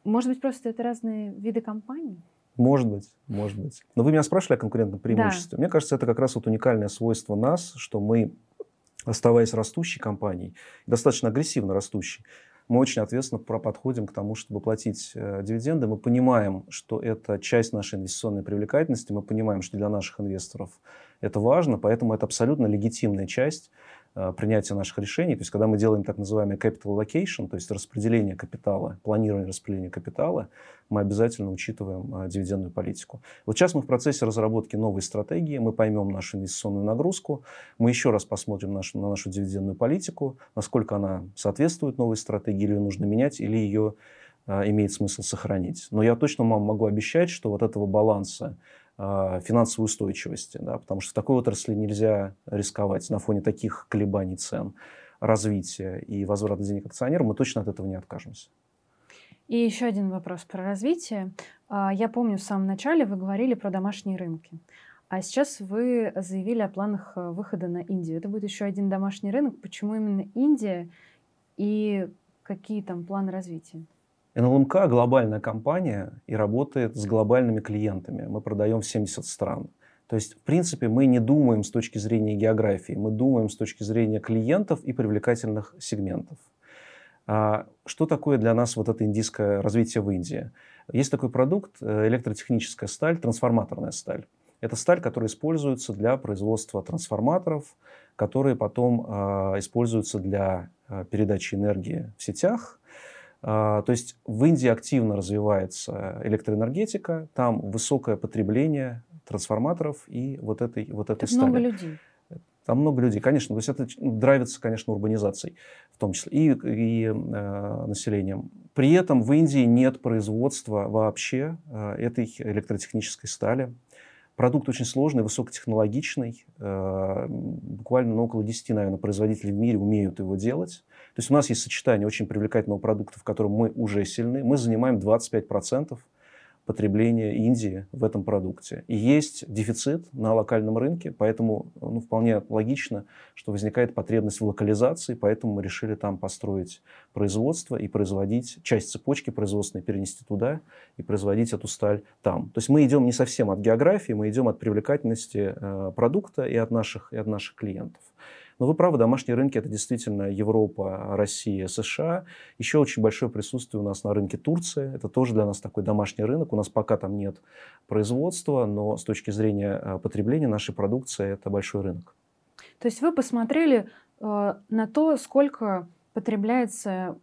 Может быть, просто это разные виды компаний? Может быть, может быть. Но вы меня спрашивали о конкурентном преимуществе. Да. Мне кажется, это как раз вот уникальное свойство нас, что мы оставаясь растущей компанией, достаточно агрессивно растущей, мы очень ответственно подходим к тому, чтобы платить э, дивиденды. Мы понимаем, что это часть нашей инвестиционной привлекательности, мы понимаем, что для наших инвесторов это важно, поэтому это абсолютно легитимная часть принятия наших решений. То есть, когда мы делаем так называемый capital allocation, то есть распределение капитала, планирование распределения капитала, мы обязательно учитываем а, дивидендную политику. Вот сейчас мы в процессе разработки новой стратегии, мы поймем нашу инвестиционную нагрузку, мы еще раз посмотрим нашу, на нашу дивидендную политику, насколько она соответствует новой стратегии, или ее нужно менять, или ее а, имеет смысл сохранить. Но я точно вам могу обещать, что вот этого баланса финансовой устойчивости, да, потому что в такой отрасли нельзя рисковать на фоне таких колебаний цен, развития и возврата денег акционерам, мы точно от этого не откажемся. И еще один вопрос про развитие. А, я помню, в самом начале вы говорили про домашние рынки. А сейчас вы заявили о планах э, выхода на Индию. Это будет еще один домашний рынок. Почему именно Индия и какие там планы развития? НЛМК – глобальная компания и работает с глобальными клиентами. Мы продаем в 70 стран. То есть, в принципе, мы не думаем с точки зрения географии, мы думаем с точки зрения клиентов и привлекательных сегментов. А что такое для нас вот это индийское развитие в Индии? Есть такой продукт, э, электротехническая сталь, трансформаторная сталь. Это сталь, которая используется для производства трансформаторов, которые потом э, используются для э, передачи энергии в сетях, то есть в Индии активно развивается электроэнергетика, там высокое потребление трансформаторов и вот этой, вот этой стали. много людей. Там много людей, конечно. То есть это драйвится, конечно, урбанизацией в том числе и, и э, населением. При этом в Индии нет производства вообще э, этой электротехнической стали. Продукт очень сложный, высокотехнологичный. Э, буквально ну, около 10, наверное, производителей в мире умеют его делать. То есть у нас есть сочетание очень привлекательного продукта, в котором мы уже сильны. Мы занимаем 25% потребления Индии в этом продукте. И есть дефицит на локальном рынке, поэтому ну, вполне логично, что возникает потребность в локализации, поэтому мы решили там построить производство и производить часть цепочки производственной, перенести туда и производить эту сталь там. То есть мы идем не совсем от географии, мы идем от привлекательности э, продукта и от наших, и от наших клиентов. Но вы правы, домашние рынки – это действительно Европа, Россия, США. Еще очень большое присутствие у нас на рынке Турции. Это тоже для нас такой домашний рынок. У нас пока там нет производства, но с точки зрения э, потребления нашей продукции это большой рынок. То есть вы посмотрели э, на то, сколько потребляется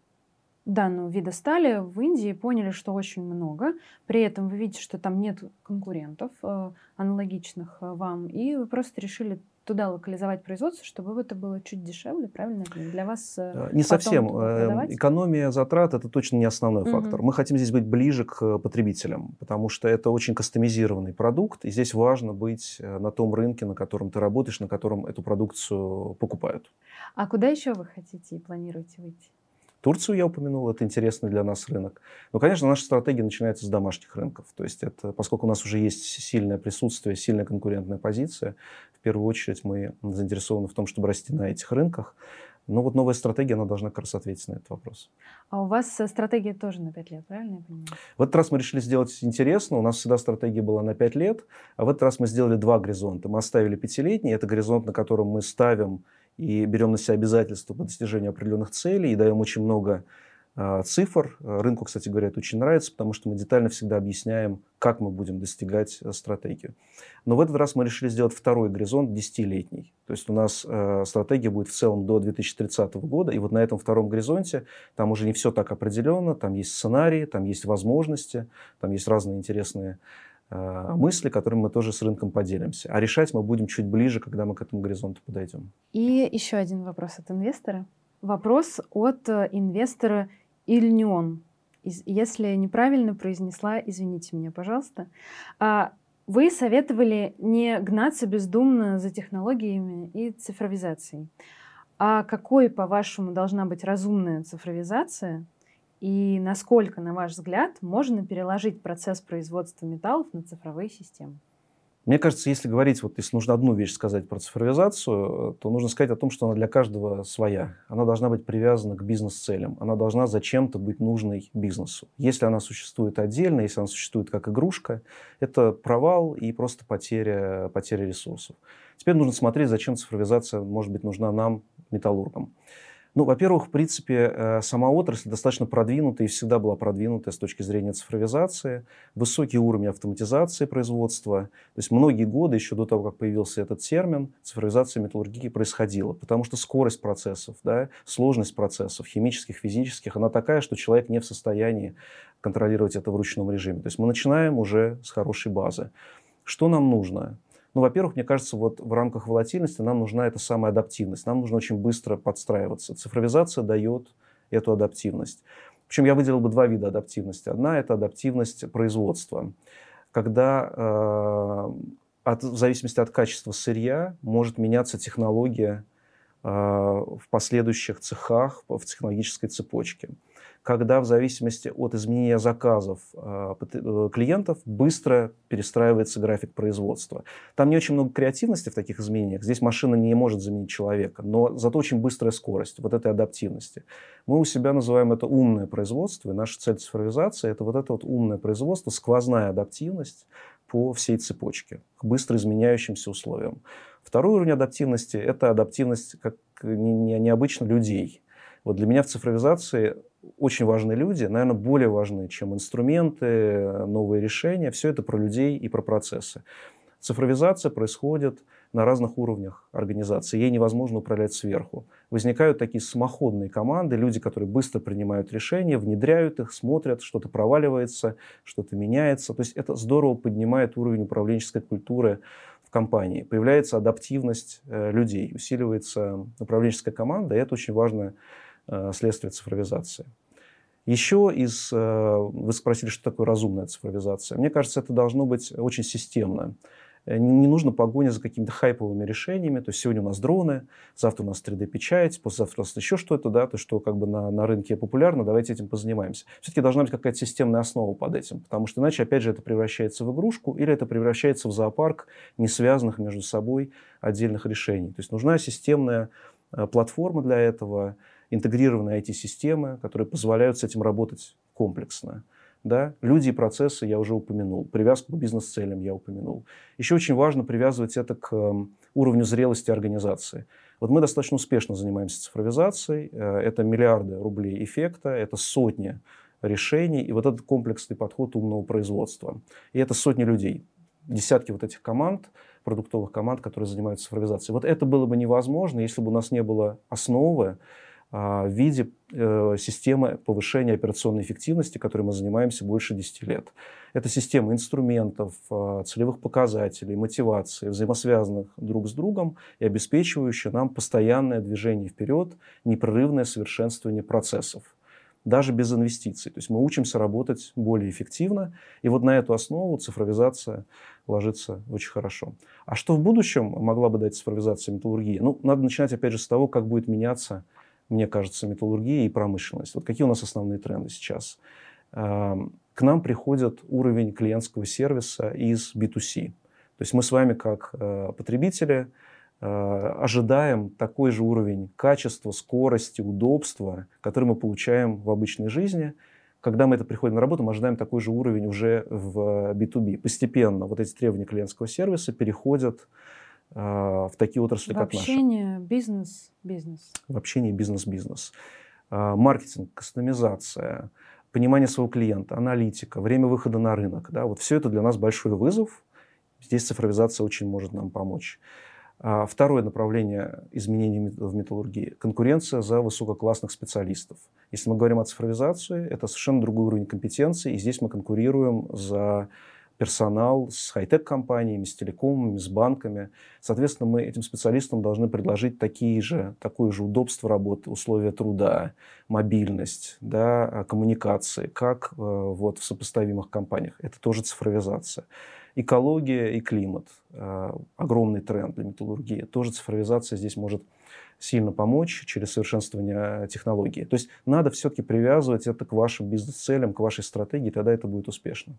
данного вида стали в Индии поняли, что очень много. При этом вы видите, что там нет конкурентов э, аналогичных э, вам, и вы просто решили туда локализовать производство, чтобы это было чуть дешевле, правильно? Для вас э, Не совсем. Э, экономия затрат это точно не основной угу. фактор. Мы хотим здесь быть ближе к потребителям, потому что это очень кастомизированный продукт, и здесь важно быть э, на том рынке, на котором ты работаешь, на котором эту продукцию покупают. А куда еще вы хотите и планируете выйти? Турцию я упомянул, это интересный для нас рынок. Но, конечно, наша стратегия начинается с домашних рынков. То есть, это, поскольку у нас уже есть сильное присутствие, сильная конкурентная позиция, в первую очередь мы заинтересованы в том, чтобы расти на этих рынках. Но вот новая стратегия, она должна как раз ответить на этот вопрос. А у вас э, стратегия тоже на 5 лет, правильно я понимаю? В этот раз мы решили сделать интересно. У нас всегда стратегия была на 5 лет, а в этот раз мы сделали два горизонта. Мы оставили пятилетний, это горизонт, на котором мы ставим и берем на себя обязательства по достижению определенных целей и даем очень много э, цифр. Рынку, кстати говоря, это очень нравится, потому что мы детально всегда объясняем, как мы будем достигать э, стратегию. Но в этот раз мы решили сделать второй горизонт, десятилетний. То есть у нас стратегия будет в целом до 2030 года, и вот на этом втором горизонте там уже не все так определенно, там есть сценарии, там есть возможности, там есть разные интересные мысли, которыми мы тоже с рынком поделимся. А решать мы будем чуть ближе, когда мы к этому горизонту подойдем. И еще один вопрос от инвестора. Вопрос от э, инвестора Ильнион. Если неправильно произнесла, извините меня, пожалуйста. А, вы советовали не гнаться бездумно за технологиями и цифровизацией. А какой, по-вашему, должна быть разумная цифровизация, и насколько, на ваш взгляд, можно переложить процесс производства металлов на цифровые системы? Мне кажется, если говорить, вот если нужно одну вещь сказать про цифровизацию, то нужно сказать о том, что она для каждого своя. Она должна быть привязана к бизнес-целям. Она должна зачем-то быть нужной бизнесу. Если она существует отдельно, если она существует как игрушка, это провал и просто потеря, потеря ресурсов. Теперь нужно смотреть, зачем цифровизация может быть нужна нам, металлургам. Ну, во-первых, в принципе, э, сама отрасль достаточно продвинутая и всегда была продвинутая с точки зрения цифровизации, высокий уровень автоматизации производства. То есть многие годы, еще до того, как появился этот термин, цифровизация металлургии происходила, потому что скорость процессов, да, сложность процессов, химических, физических, она такая, что человек не в состоянии контролировать это в ручном режиме. То есть мы начинаем уже с хорошей базы. Что нам нужно? Ну, во-первых, мне кажется, вот в рамках волатильности нам нужна эта самая адаптивность. Нам нужно очень быстро подстраиваться. Цифровизация дает эту адаптивность. Причем я выделил бы два вида адаптивности. Одна – это адаптивность производства, когда э, от, в зависимости от качества сырья может меняться технология э, в последующих цехах, в технологической цепочке когда в зависимости от изменения заказов а, э, клиентов быстро перестраивается график производства. Там не очень много креативности в таких изменениях. Здесь машина не может заменить человека, но зато очень быстрая скорость вот этой адаптивности. Мы у себя называем это умное производство, и наша цель цифровизации – это вот это вот умное производство, сквозная адаптивность по всей цепочке к быстро изменяющимся условиям. Второй уровень адаптивности – это адаптивность как необычно людей. Вот для меня в цифровизации очень важны люди, наверное, более важны, чем инструменты, новые решения. Все это про людей и про процессы. Цифровизация происходит на разных уровнях организации. Ей невозможно управлять сверху. Возникают такие самоходные команды, люди, которые быстро принимают решения, внедряют их, смотрят, что-то проваливается, что-то меняется. То есть это здорово поднимает уровень управленческой культуры в компании. Появляется адаптивность э, людей, усиливается управленческая команда, и это очень важная следствие цифровизации. Еще из... Э, вы спросили, что такое разумная цифровизация. Мне кажется, это должно быть очень системно. Э, не нужно погоня за какими-то хайповыми решениями. То есть сегодня у нас дроны, завтра у нас 3D-печать, послезавтра у нас еще что-то, да, то, что как бы на, на рынке популярно, давайте этим позанимаемся. Все-таки должна быть какая-то системная основа под этим, потому что иначе, опять же, это превращается в игрушку или это превращается в зоопарк не связанных между собой отдельных решений. То есть нужна системная платформа для этого, интегрированные IT-системы, которые позволяют с этим работать комплексно. Да? Люди и процессы я уже упомянул, привязку к бизнес-целям я упомянул. Еще очень важно привязывать это к эм, уровню зрелости организации. Вот мы достаточно успешно занимаемся цифровизацией, э, это миллиарды рублей эффекта, это сотни решений, и вот этот комплексный подход умного производства. И это сотни людей, десятки вот этих команд, продуктовых команд, которые занимаются цифровизацией. Вот это было бы невозможно, если бы у нас не было основы, в виде э, системы повышения операционной эффективности, которой мы занимаемся больше 10 лет. Это система инструментов, а, целевых показателей, мотивации, взаимосвязанных друг с другом и обеспечивающая нам постоянное движение вперед, непрерывное совершенствование процессов даже без инвестиций. То есть мы учимся работать более эффективно, и вот на эту основу цифровизация ложится очень хорошо. А что в будущем могла бы дать цифровизация металлургии? Ну, надо начинать, опять же, с того, как будет меняться мне кажется, металлургия и промышленность. Вот какие у нас основные тренды сейчас? Эм, к нам приходит уровень клиентского сервиса из B2C. То есть мы с вами, как э, потребители, э, ожидаем такой же уровень качества, скорости, удобства, который мы получаем в обычной жизни. Когда мы это приходим на работу, мы ожидаем такой же уровень уже в B2B. Постепенно вот эти требования клиентского сервиса переходят в такие отрасли, в как наша. общение бизнес-бизнес. В общении бизнес-бизнес. А, маркетинг, кастомизация, понимание своего клиента, аналитика, время выхода на рынок. Да, вот все это для нас большой вызов. Здесь цифровизация очень может нам помочь. А, второе направление изменений в металлургии – конкуренция за высококлассных специалистов. Если мы говорим о цифровизации, это совершенно другой уровень компетенции, и здесь мы конкурируем за персонал с хай-тек компаниями, с телекомами, с банками. Соответственно, мы этим специалистам должны предложить такие же, такое же удобство работы, условия труда, мобильность, да, коммуникации, как э, вот в сопоставимых компаниях. Это тоже цифровизация. Экология и климат. Э, огромный тренд для металлургии. Тоже цифровизация здесь может сильно помочь через совершенствование технологии. То есть надо все-таки привязывать это к вашим бизнес-целям, к вашей стратегии, тогда это будет успешно.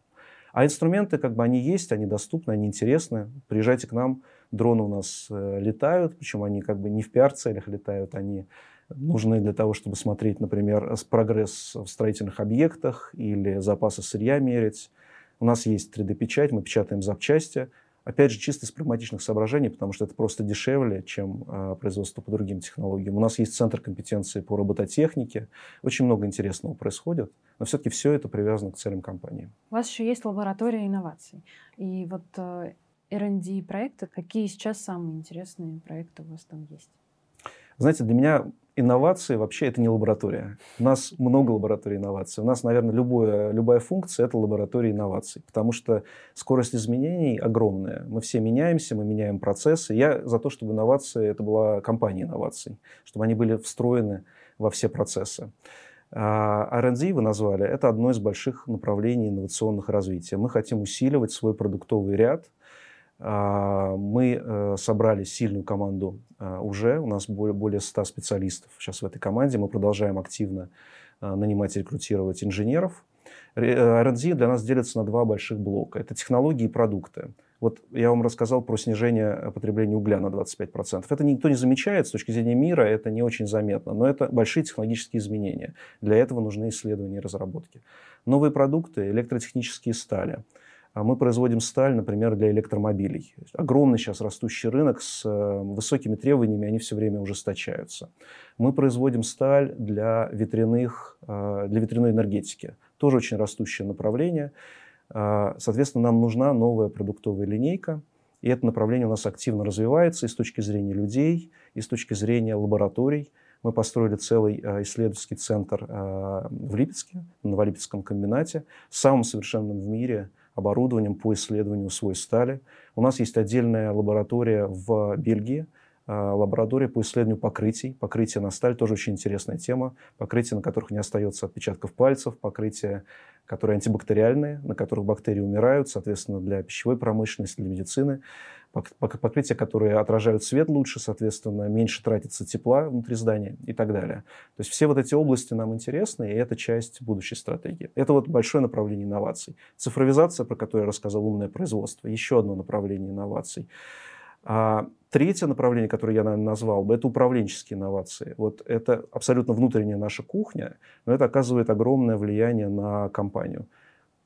А инструменты, как бы, они есть, они доступны, они интересны. Приезжайте к нам, дроны у нас э, летают, причем они как бы не в пиар-целях летают, они нужны для того, чтобы смотреть, например, прогресс в строительных объектах или запасы сырья мерить. У нас есть 3D-печать, мы печатаем запчасти, Опять же, чисто из прагматичных соображений, потому что это просто дешевле, чем э, производство по другим технологиям. У нас есть центр компетенции по робототехнике. Очень много интересного происходит, но все-таки все это привязано к целям компании. У вас еще есть лаборатория инноваций. И вот э, R&D проекты, какие сейчас самые интересные проекты у вас там есть? Знаете, для меня инновации вообще это не лаборатория. У нас много лабораторий инноваций. У нас, наверное, любое, любая функция – это лаборатория инноваций, потому что скорость изменений огромная. Мы все меняемся, мы меняем процессы. Я за то, чтобы инновации – это была компания инноваций, чтобы они были встроены во все процессы. А R&D вы назвали, это одно из больших направлений инновационных развития. Мы хотим усиливать свой продуктовый ряд – мы э, собрали сильную команду а, уже, у нас более, более 100 специалистов сейчас в этой команде, мы продолжаем активно а, нанимать и рекрутировать инженеров. R&D для нас делится на два больших блока. Это технологии и продукты. Вот я вам рассказал про снижение потребления угля на 25%. Это никто не замечает, с точки зрения мира это не очень заметно, но это большие технологические изменения. Для этого нужны исследования и разработки. Новые продукты, электротехнические стали – а мы производим сталь, например, для электромобилей. Огромный сейчас растущий рынок с э, высокими требованиями, они все время ужесточаются. Мы производим сталь для, ветряных, э, для ветряной энергетики. Тоже очень растущее направление. А, соответственно, нам нужна новая продуктовая линейка. И это направление у нас активно развивается и с точки зрения людей, и с точки зрения лабораторий. Мы построили целый э, исследовательский центр в Липецке, на Новолипецком комбинате, самым совершенным в мире – оборудованием по исследованию свой стали. У нас есть отдельная лаборатория в Бельгии, а, лаборатория по исследованию покрытий. Покрытие на сталь тоже очень интересная тема. Покрытия, на которых не остается отпечатков пальцев, покрытия, которые антибактериальные, на которых бактерии умирают, соответственно, для пищевой промышленности, для медицины покрытия, которые отражают свет лучше, соответственно, меньше тратится тепла внутри здания и так далее. То есть все вот эти области нам интересны, и это часть будущей стратегии. Это вот большое направление инноваций. Цифровизация, про которую я рассказал, умное производство, еще одно направление инноваций. А третье направление, которое я, наверное, назвал бы, это управленческие инновации. Вот это абсолютно внутренняя наша кухня, но это оказывает огромное влияние на компанию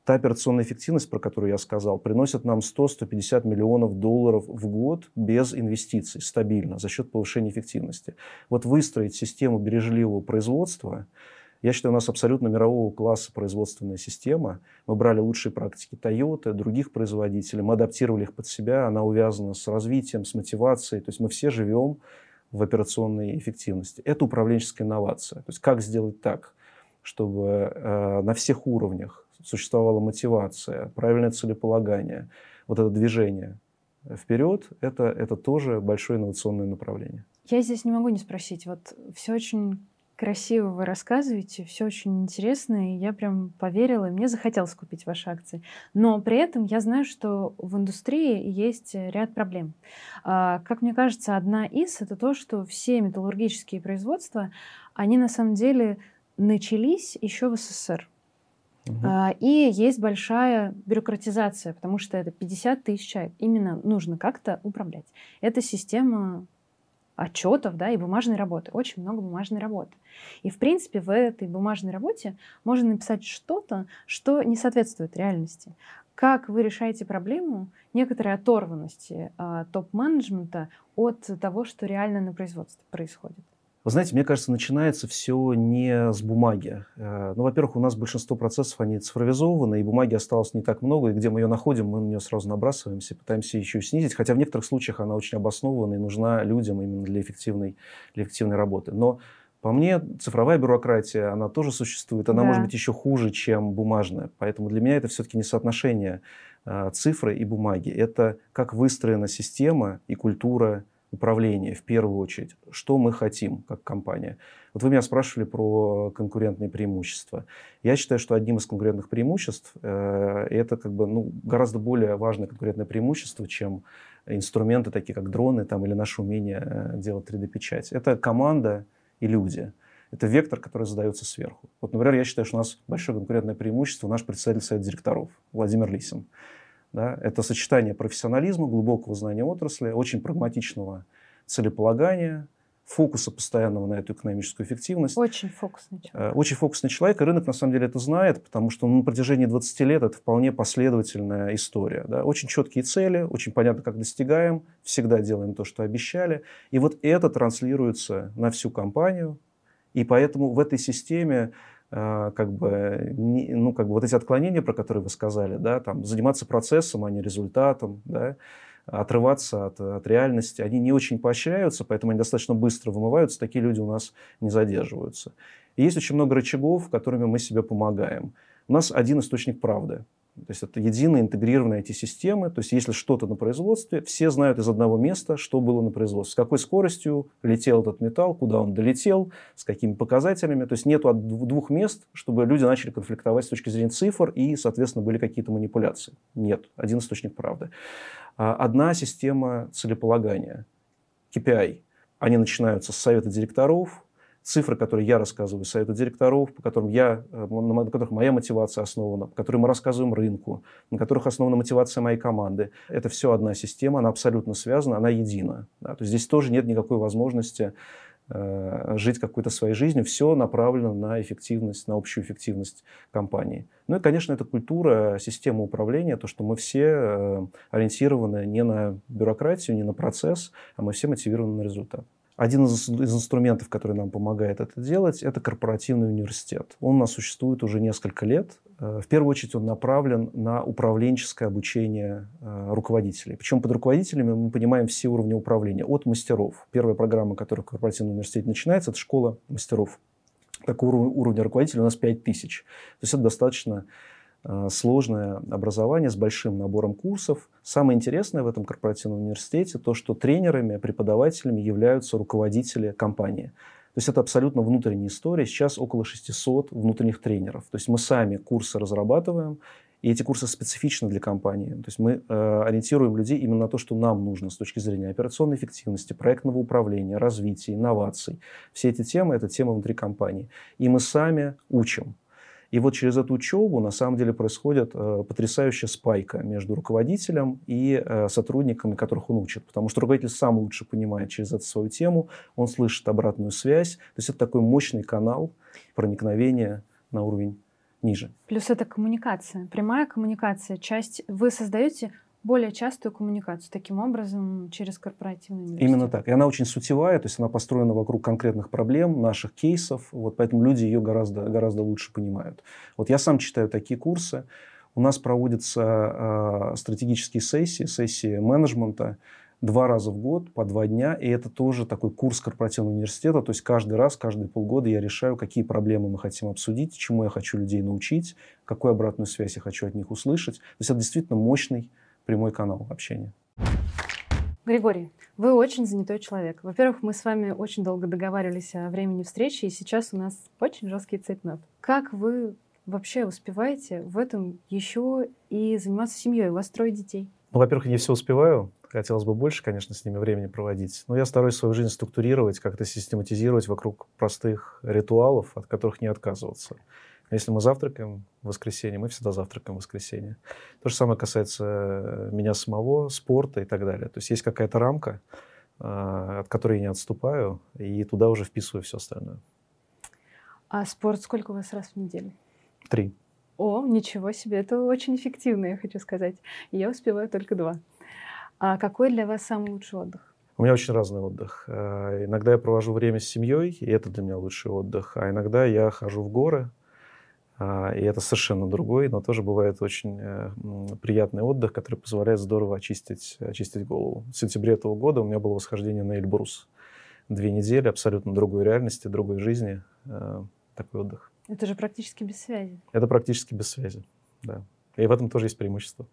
та операционная эффективность, про которую я сказал, приносит нам 100-150 миллионов долларов в год без инвестиций, стабильно, за счет повышения эффективности. Вот выстроить систему бережливого производства, я считаю, у нас абсолютно мирового класса производственная система. Мы брали лучшие практики Toyota, других производителей, мы адаптировали их под себя, она увязана с развитием, с мотивацией. То есть мы все живем в операционной эффективности. Это управленческая инновация. То есть как сделать так, чтобы э, на всех уровнях существовала мотивация, правильное целеполагание, вот это движение вперед, это, это тоже большое инновационное направление. Я здесь не могу не спросить. Вот все очень красиво вы рассказываете, все очень интересно, и я прям поверила, и мне захотелось купить ваши акции. Но при этом я знаю, что в индустрии есть ряд проблем. А, как мне кажется, одна из — это то, что все металлургические производства, они на самом деле начались еще в СССР. Угу. И есть большая бюрократизация, потому что это 50 тысяч человек. Именно нужно как-то управлять. Это система отчетов да, и бумажной работы. Очень много бумажной работы. И, в принципе, в этой бумажной работе можно написать что-то, что не соответствует реальности. Как вы решаете проблему некоторой оторванности э, топ-менеджмента от того, что реально на производстве происходит? Вы знаете, мне кажется, начинается все не с бумаги. Э, ну, во-первых, у нас большинство процессов, они цифровизованы, и бумаги осталось не так много, и где мы ее находим, мы на нее сразу набрасываемся, пытаемся еще снизить, хотя в некоторых случаях она очень обоснована и нужна людям именно для эффективной, для эффективной работы. Но по мне, цифровая бюрократия, она тоже существует, она да. может быть еще хуже, чем бумажная. Поэтому для меня это все-таки не соотношение э, цифры и бумаги. Это как выстроена система и культура управления в первую очередь. Что мы хотим как компания? Вот вы меня спрашивали про конкурентные преимущества. Я считаю, что одним из конкурентных преимуществ э, это как бы ну, гораздо более важное конкурентное преимущество, чем инструменты такие как дроны там, или наше умение э, делать 3D-печать. Это команда и люди. Это вектор, который задается сверху. Вот, например, я считаю, что у нас большое конкурентное преимущество наш председатель совета директоров Владимир Лисин. Да? Это сочетание профессионализма, глубокого знания отрасли, очень прагматичного целеполагания, фокуса постоянного на эту экономическую эффективность. Очень фокусный человек. Э, очень фокусный человек, и рынок на самом деле это знает, потому что ну, на протяжении 20 лет это вполне последовательная история. Да? Очень четкие цели, очень понятно, как достигаем, всегда делаем то, что обещали. И вот это транслируется на всю компанию, и поэтому в этой системе как бы, ну, как бы вот эти отклонения, про которые вы сказали, да, там, заниматься процессом, а не результатом, да, отрываться от, от реальности, они не очень поощряются, поэтому они достаточно быстро вымываются, такие люди у нас не задерживаются. И есть очень много рычагов, которыми мы себе помогаем. У нас один источник правды. То есть это единые интегрированные IT-системы. То есть если что-то на производстве, все знают из одного места, что было на производстве. С какой скоростью летел этот металл, куда он долетел, с какими показателями. То есть нет двух мест, чтобы люди начали конфликтовать с точки зрения цифр и, соответственно, были какие-то манипуляции. Нет. Один источник правды. А одна система целеполагания. KPI. Они начинаются с совета директоров, цифры, которые я рассказываю совету директоров, по которым я, э, на которых моя мотивация основана, по которым мы рассказываем рынку, на которых основана мотивация моей команды. Это все одна система, она абсолютно связана, она едина. Да? То есть здесь тоже нет никакой возможности э, жить какой-то своей жизнью. Все направлено на эффективность, на общую эффективность компании. Ну и, конечно, это культура, система управления, то, что мы все э, ориентированы не на бюрократию, не на процесс, а мы все мотивированы на результат. Один из, из инструментов, который нам помогает это делать, это корпоративный университет. Он у нас существует уже несколько лет. Э, в первую очередь он направлен на управленческое обучение э, руководителей. Причем под руководителями мы понимаем все уровни управления, от мастеров. Первая программа, которая в корпоративном университете начинается, это школа мастеров. Такого уровня руководителя у нас 5000. То есть это достаточно сложное образование с большим набором курсов. Самое интересное в этом корпоративном университете то, что тренерами, преподавателями являются руководители компании. То есть это абсолютно внутренняя история. Сейчас около 600 внутренних тренеров. То есть мы сами курсы разрабатываем, и эти курсы специфичны для компании. То есть мы э, ориентируем людей именно на то, что нам нужно с точки зрения операционной эффективности, проектного управления, развития, инноваций. Все эти темы – это темы внутри компании. И мы сами учим. И вот через эту учебу на самом деле происходит э, потрясающая спайка между руководителем и э, сотрудниками, которых он учит. Потому что руководитель сам лучше понимает через эту свою тему, он слышит обратную связь. То есть это такой мощный канал проникновения на уровень ниже. Плюс это коммуникация, прямая коммуникация. Часть вы создаете более частую коммуникацию таким образом через корпоративный университет. Именно так. И она очень сутевая, то есть она построена вокруг конкретных проблем, наших кейсов, вот поэтому люди ее гораздо, гораздо лучше понимают. Вот я сам читаю такие курсы. У нас проводятся э, стратегические сессии, сессии менеджмента два раза в год, по два дня, и это тоже такой курс корпоративного университета, то есть каждый раз, каждые полгода я решаю, какие проблемы мы хотим обсудить, чему я хочу людей научить, какую обратную связь я хочу от них услышать. То есть это действительно мощный прямой канал общения. Григорий, вы очень занятой человек. Во-первых, мы с вами очень долго договаривались о времени встречи, и сейчас у нас очень жесткий цейтнот. Как вы вообще успеваете в этом еще и заниматься семьей? У вас трое детей. Ну, во-первых, я не все успеваю. Хотелось бы больше, конечно, с ними времени проводить. Но я стараюсь свою жизнь структурировать, как-то систематизировать вокруг простых ритуалов, от которых не отказываться. Если мы завтракаем в воскресенье, мы всегда завтракаем в воскресенье. То же самое касается э, меня самого, спорта и так далее. То есть есть какая-то рамка, э, от которой я не отступаю, и туда уже вписываю все остальное. А спорт сколько у вас раз в неделю? Три. О, ничего себе, это очень эффективно, я хочу сказать. Я успеваю только два. А какой для вас самый лучший отдых? У меня очень разный отдых. Э, иногда я провожу время с семьей, и это для меня лучший отдых. А иногда я хожу в горы, и это совершенно другой, но тоже бывает очень э, приятный отдых, который позволяет здорово очистить, очистить голову. В сентябре этого года у меня было восхождение на Эльбрус. Две недели абсолютно другой реальности, другой жизни. Э, такой отдых. Это же практически без связи. Это практически без связи, да. И в этом тоже есть преимущество.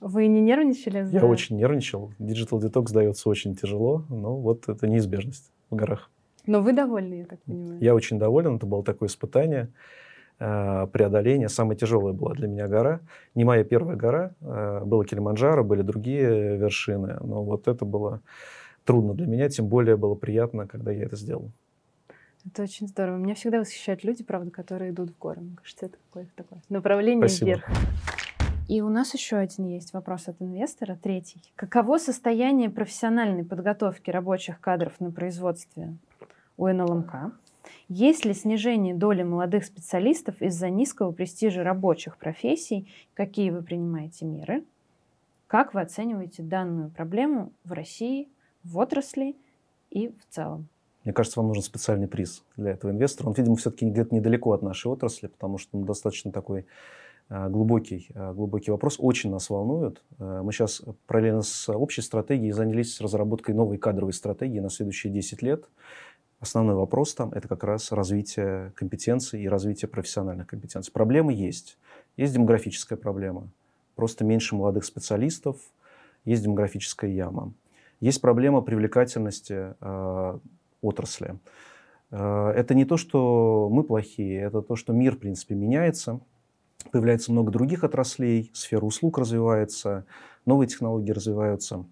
Вы не нервничали? За... Я очень нервничал. Digital Detox дается очень тяжело, но вот это неизбежность в горах. Но вы довольны, я так понимаю. Я очень доволен. Это было такое испытание. Э, преодоления. Самая тяжелая была для меня гора. Не моя первая гора. Э, было Килиманджаро, были другие вершины. Но вот это было трудно для меня. Тем более было приятно, когда я это сделал. Это очень здорово. Меня всегда восхищают люди, правда, которые идут в горы. Мне кажется, это какое-то такое направление Спасибо. вверх. И у нас еще один есть вопрос от инвестора, третий. Каково состояние профессиональной подготовки рабочих кадров на производстве? у НЛМК? Есть ли снижение доли молодых специалистов из-за низкого престижа рабочих профессий? Какие вы принимаете меры? Как вы оцениваете данную проблему в России, в отрасли и в целом? Мне кажется, вам нужен специальный приз для этого инвестора. Он, видимо, все-таки где-то недалеко от нашей отрасли, потому что он достаточно такой а, глубокий, а, глубокий вопрос, очень нас волнует. А, мы сейчас параллельно с общей стратегией занялись разработкой новой кадровой стратегии на следующие 10 лет. Основной вопрос там – это как раз развитие компетенций и развитие профессиональных компетенций. Проблемы есть. Есть демографическая проблема. Просто меньше молодых специалистов, есть демографическая яма. Есть проблема привлекательности э, отрасли. Э, это не то, что мы плохие, это то, что мир, в принципе, меняется. Появляется много других отраслей, сфера услуг развивается, новые технологии развиваются,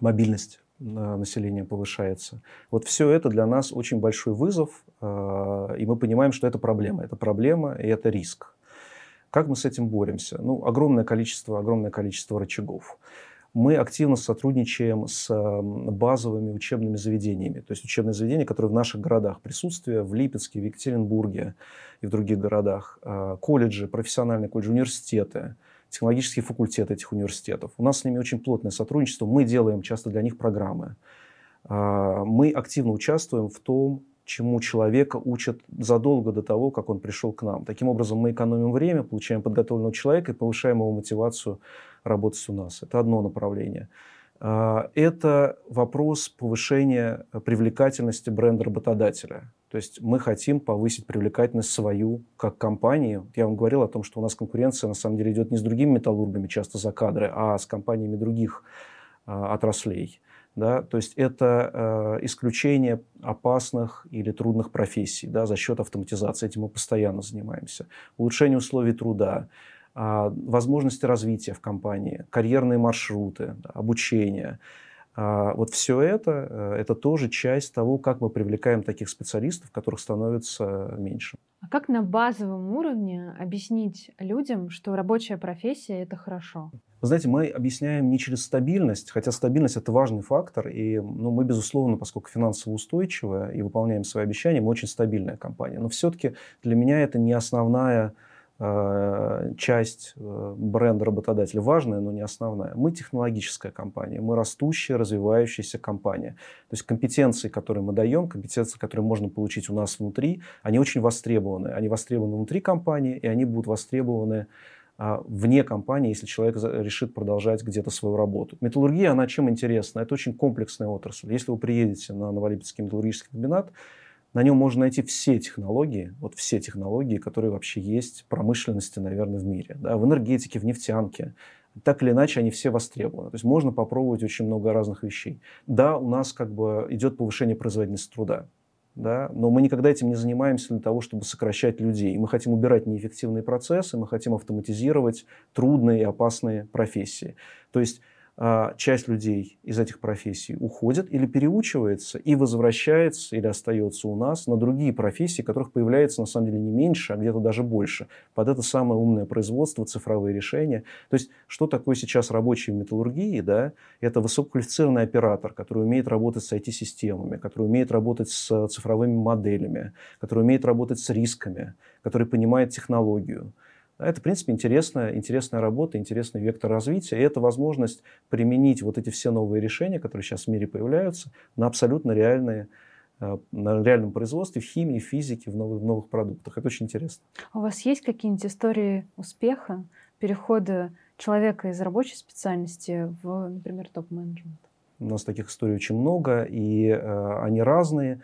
мобильность населения повышается. Вот все это для нас очень большой вызов, а, и мы понимаем, что это проблема. Это проблема, и это риск. Как мы с этим боремся? Ну, огромное количество, огромное количество рычагов. Мы активно сотрудничаем с базовыми учебными заведениями, то есть учебные заведения, которые в наших городах присутствуют, в Липецке, в Екатеринбурге и в других городах, а, колледжи, профессиональные колледжи, университеты – технологические факультеты этих университетов. У нас с ними очень плотное сотрудничество. Мы делаем часто для них программы. А, мы активно участвуем в том, чему человека учат задолго до того, как он пришел к нам. Таким образом, мы экономим время, получаем подготовленного человека и повышаем его мотивацию работать у нас. Это одно направление. А, это вопрос повышения привлекательности бренда работодателя. То есть мы хотим повысить привлекательность свою как компании. Я вам говорил о том, что у нас конкуренция на самом деле идет не с другими металлургами часто за кадры, а с компаниями других а, отраслей. Да? То есть это э, исключение опасных или трудных профессий да, за счет автоматизации. Этим мы постоянно занимаемся. Улучшение условий труда, э, возможности развития в компании, карьерные маршруты, да, обучение – вот все это, э, это тоже часть того, как мы привлекаем таких специалистов, которых становится меньше. А как на базовом уровне объяснить людям, что рабочая профессия — это хорошо? Вы знаете, мы объясняем не через стабильность, хотя стабильность – это важный фактор, и ну, мы, безусловно, поскольку финансово устойчивая и выполняем свои обещания, мы очень стабильная компания. Но все-таки для меня это не основная часть э, бренда работодателя важная, но не основная. Мы технологическая компания, мы растущая, развивающаяся компания. То есть компетенции, которые мы даем, компетенции, которые можно получить у нас внутри, они очень востребованы. Они востребованы внутри компании, и они будут востребованы а, вне компании, если человек решит продолжать где-то свою работу. Металлургия, она чем интересна? Это очень комплексная отрасль. Если вы приедете на Новолипецкий металлургический комбинат, на нем можно найти все технологии, вот все технологии, которые вообще есть в промышленности, наверное, в мире. Да, в энергетике, в нефтянке. Так или иначе, они все востребованы. То есть можно попробовать очень много разных вещей. Да, у нас как бы идет повышение производительности труда. Да, но мы никогда этим не занимаемся для того, чтобы сокращать людей. Мы хотим убирать неэффективные процессы, мы хотим автоматизировать трудные и опасные профессии. То есть часть людей из этих профессий уходит или переучивается и возвращается или остается у нас на другие профессии, которых появляется на самом деле не меньше, а где-то даже больше. Под это самое умное производство, цифровые решения. То есть, что такое сейчас рабочий в металлургии? Да? Это высококвалифицированный оператор, который умеет работать с IT-системами, который умеет работать с цифровыми моделями, который умеет работать с рисками, который понимает технологию. Это, в принципе, интересная, интересная работа, интересный вектор развития. И это возможность применить вот эти все новые решения, которые сейчас в мире появляются, на абсолютно реальные э, на реальном производстве, в химии, в физике, в новых, в новых продуктах. Это очень интересно. А у вас есть какие-нибудь истории успеха, перехода человека из рабочей специальности в, например, топ-менеджмент? У нас таких историй очень много, и э, они разные.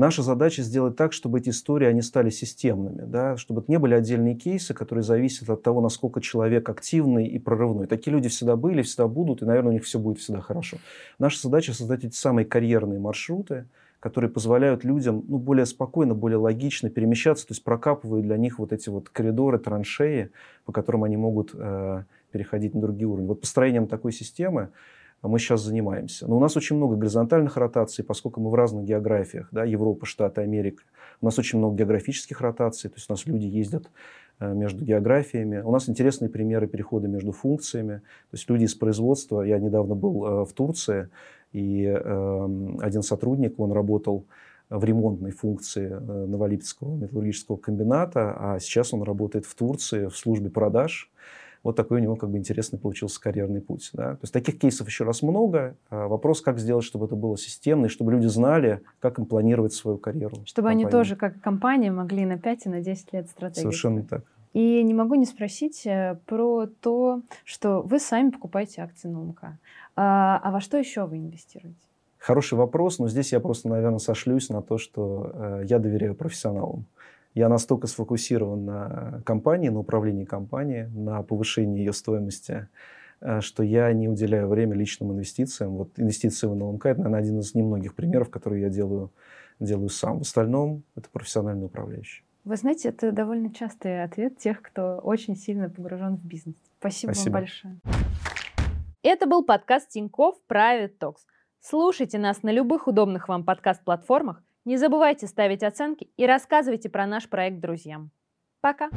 Наша задача сделать так, чтобы эти истории они стали системными, да, чтобы это не были отдельные кейсы, которые зависят от того, насколько человек активный и прорывной. Такие люди всегда были, всегда будут, и, наверное, у них все будет всегда хорошо. Наша задача создать эти самые карьерные маршруты, которые позволяют людям ну, более спокойно, более логично перемещаться, то есть прокапывают для них вот эти вот коридоры, траншеи, по которым они могут э, переходить на другие уровни. Вот построением такой системы мы сейчас занимаемся. Но у нас очень много горизонтальных ротаций, поскольку мы в разных географиях, да, Европа, Штаты, Америка. У нас очень много географических ротаций, то есть у нас люди ездят э, между географиями. У нас интересные примеры перехода между функциями. То есть люди из производства. Я недавно был э, в Турции, и эм, один сотрудник, он работал в ремонтной функции Новолипецкого металлургического комбината, а сейчас он работает в Турции в службе продаж. Вот такой у него как бы интересный получился карьерный путь. Да? То есть таких кейсов еще раз много. А вопрос, как сделать, чтобы это было системно, и чтобы люди знали, как им планировать свою карьеру. Чтобы они тоже, как компания, могли на 5 и на 10 лет стратегии. Совершенно так. И не могу не спросить э, про то, что вы сами покупаете акции Нумка. А, а во что еще вы инвестируете? Хороший вопрос, но здесь я просто, наверное, сошлюсь на то, что э, я доверяю профессионалам. Я настолько сфокусирован на компании, на управлении компанией, на повышении ее стоимости, э, что я не уделяю время личным инвестициям. Вот инвестиции в НЛМК – это, наверное, один из немногих примеров, которые я делаю, делаю сам. В остальном это профессиональный управляющий. Вы знаете, это довольно частый ответ тех, кто очень сильно погружен в бизнес. Спасибо, Спасибо. вам большое. Это был подкаст Тинькофф Private Talks. Слушайте нас на любых удобных вам подкаст-платформах. Не забывайте ставить оценки и рассказывайте про наш проект друзьям. Пока!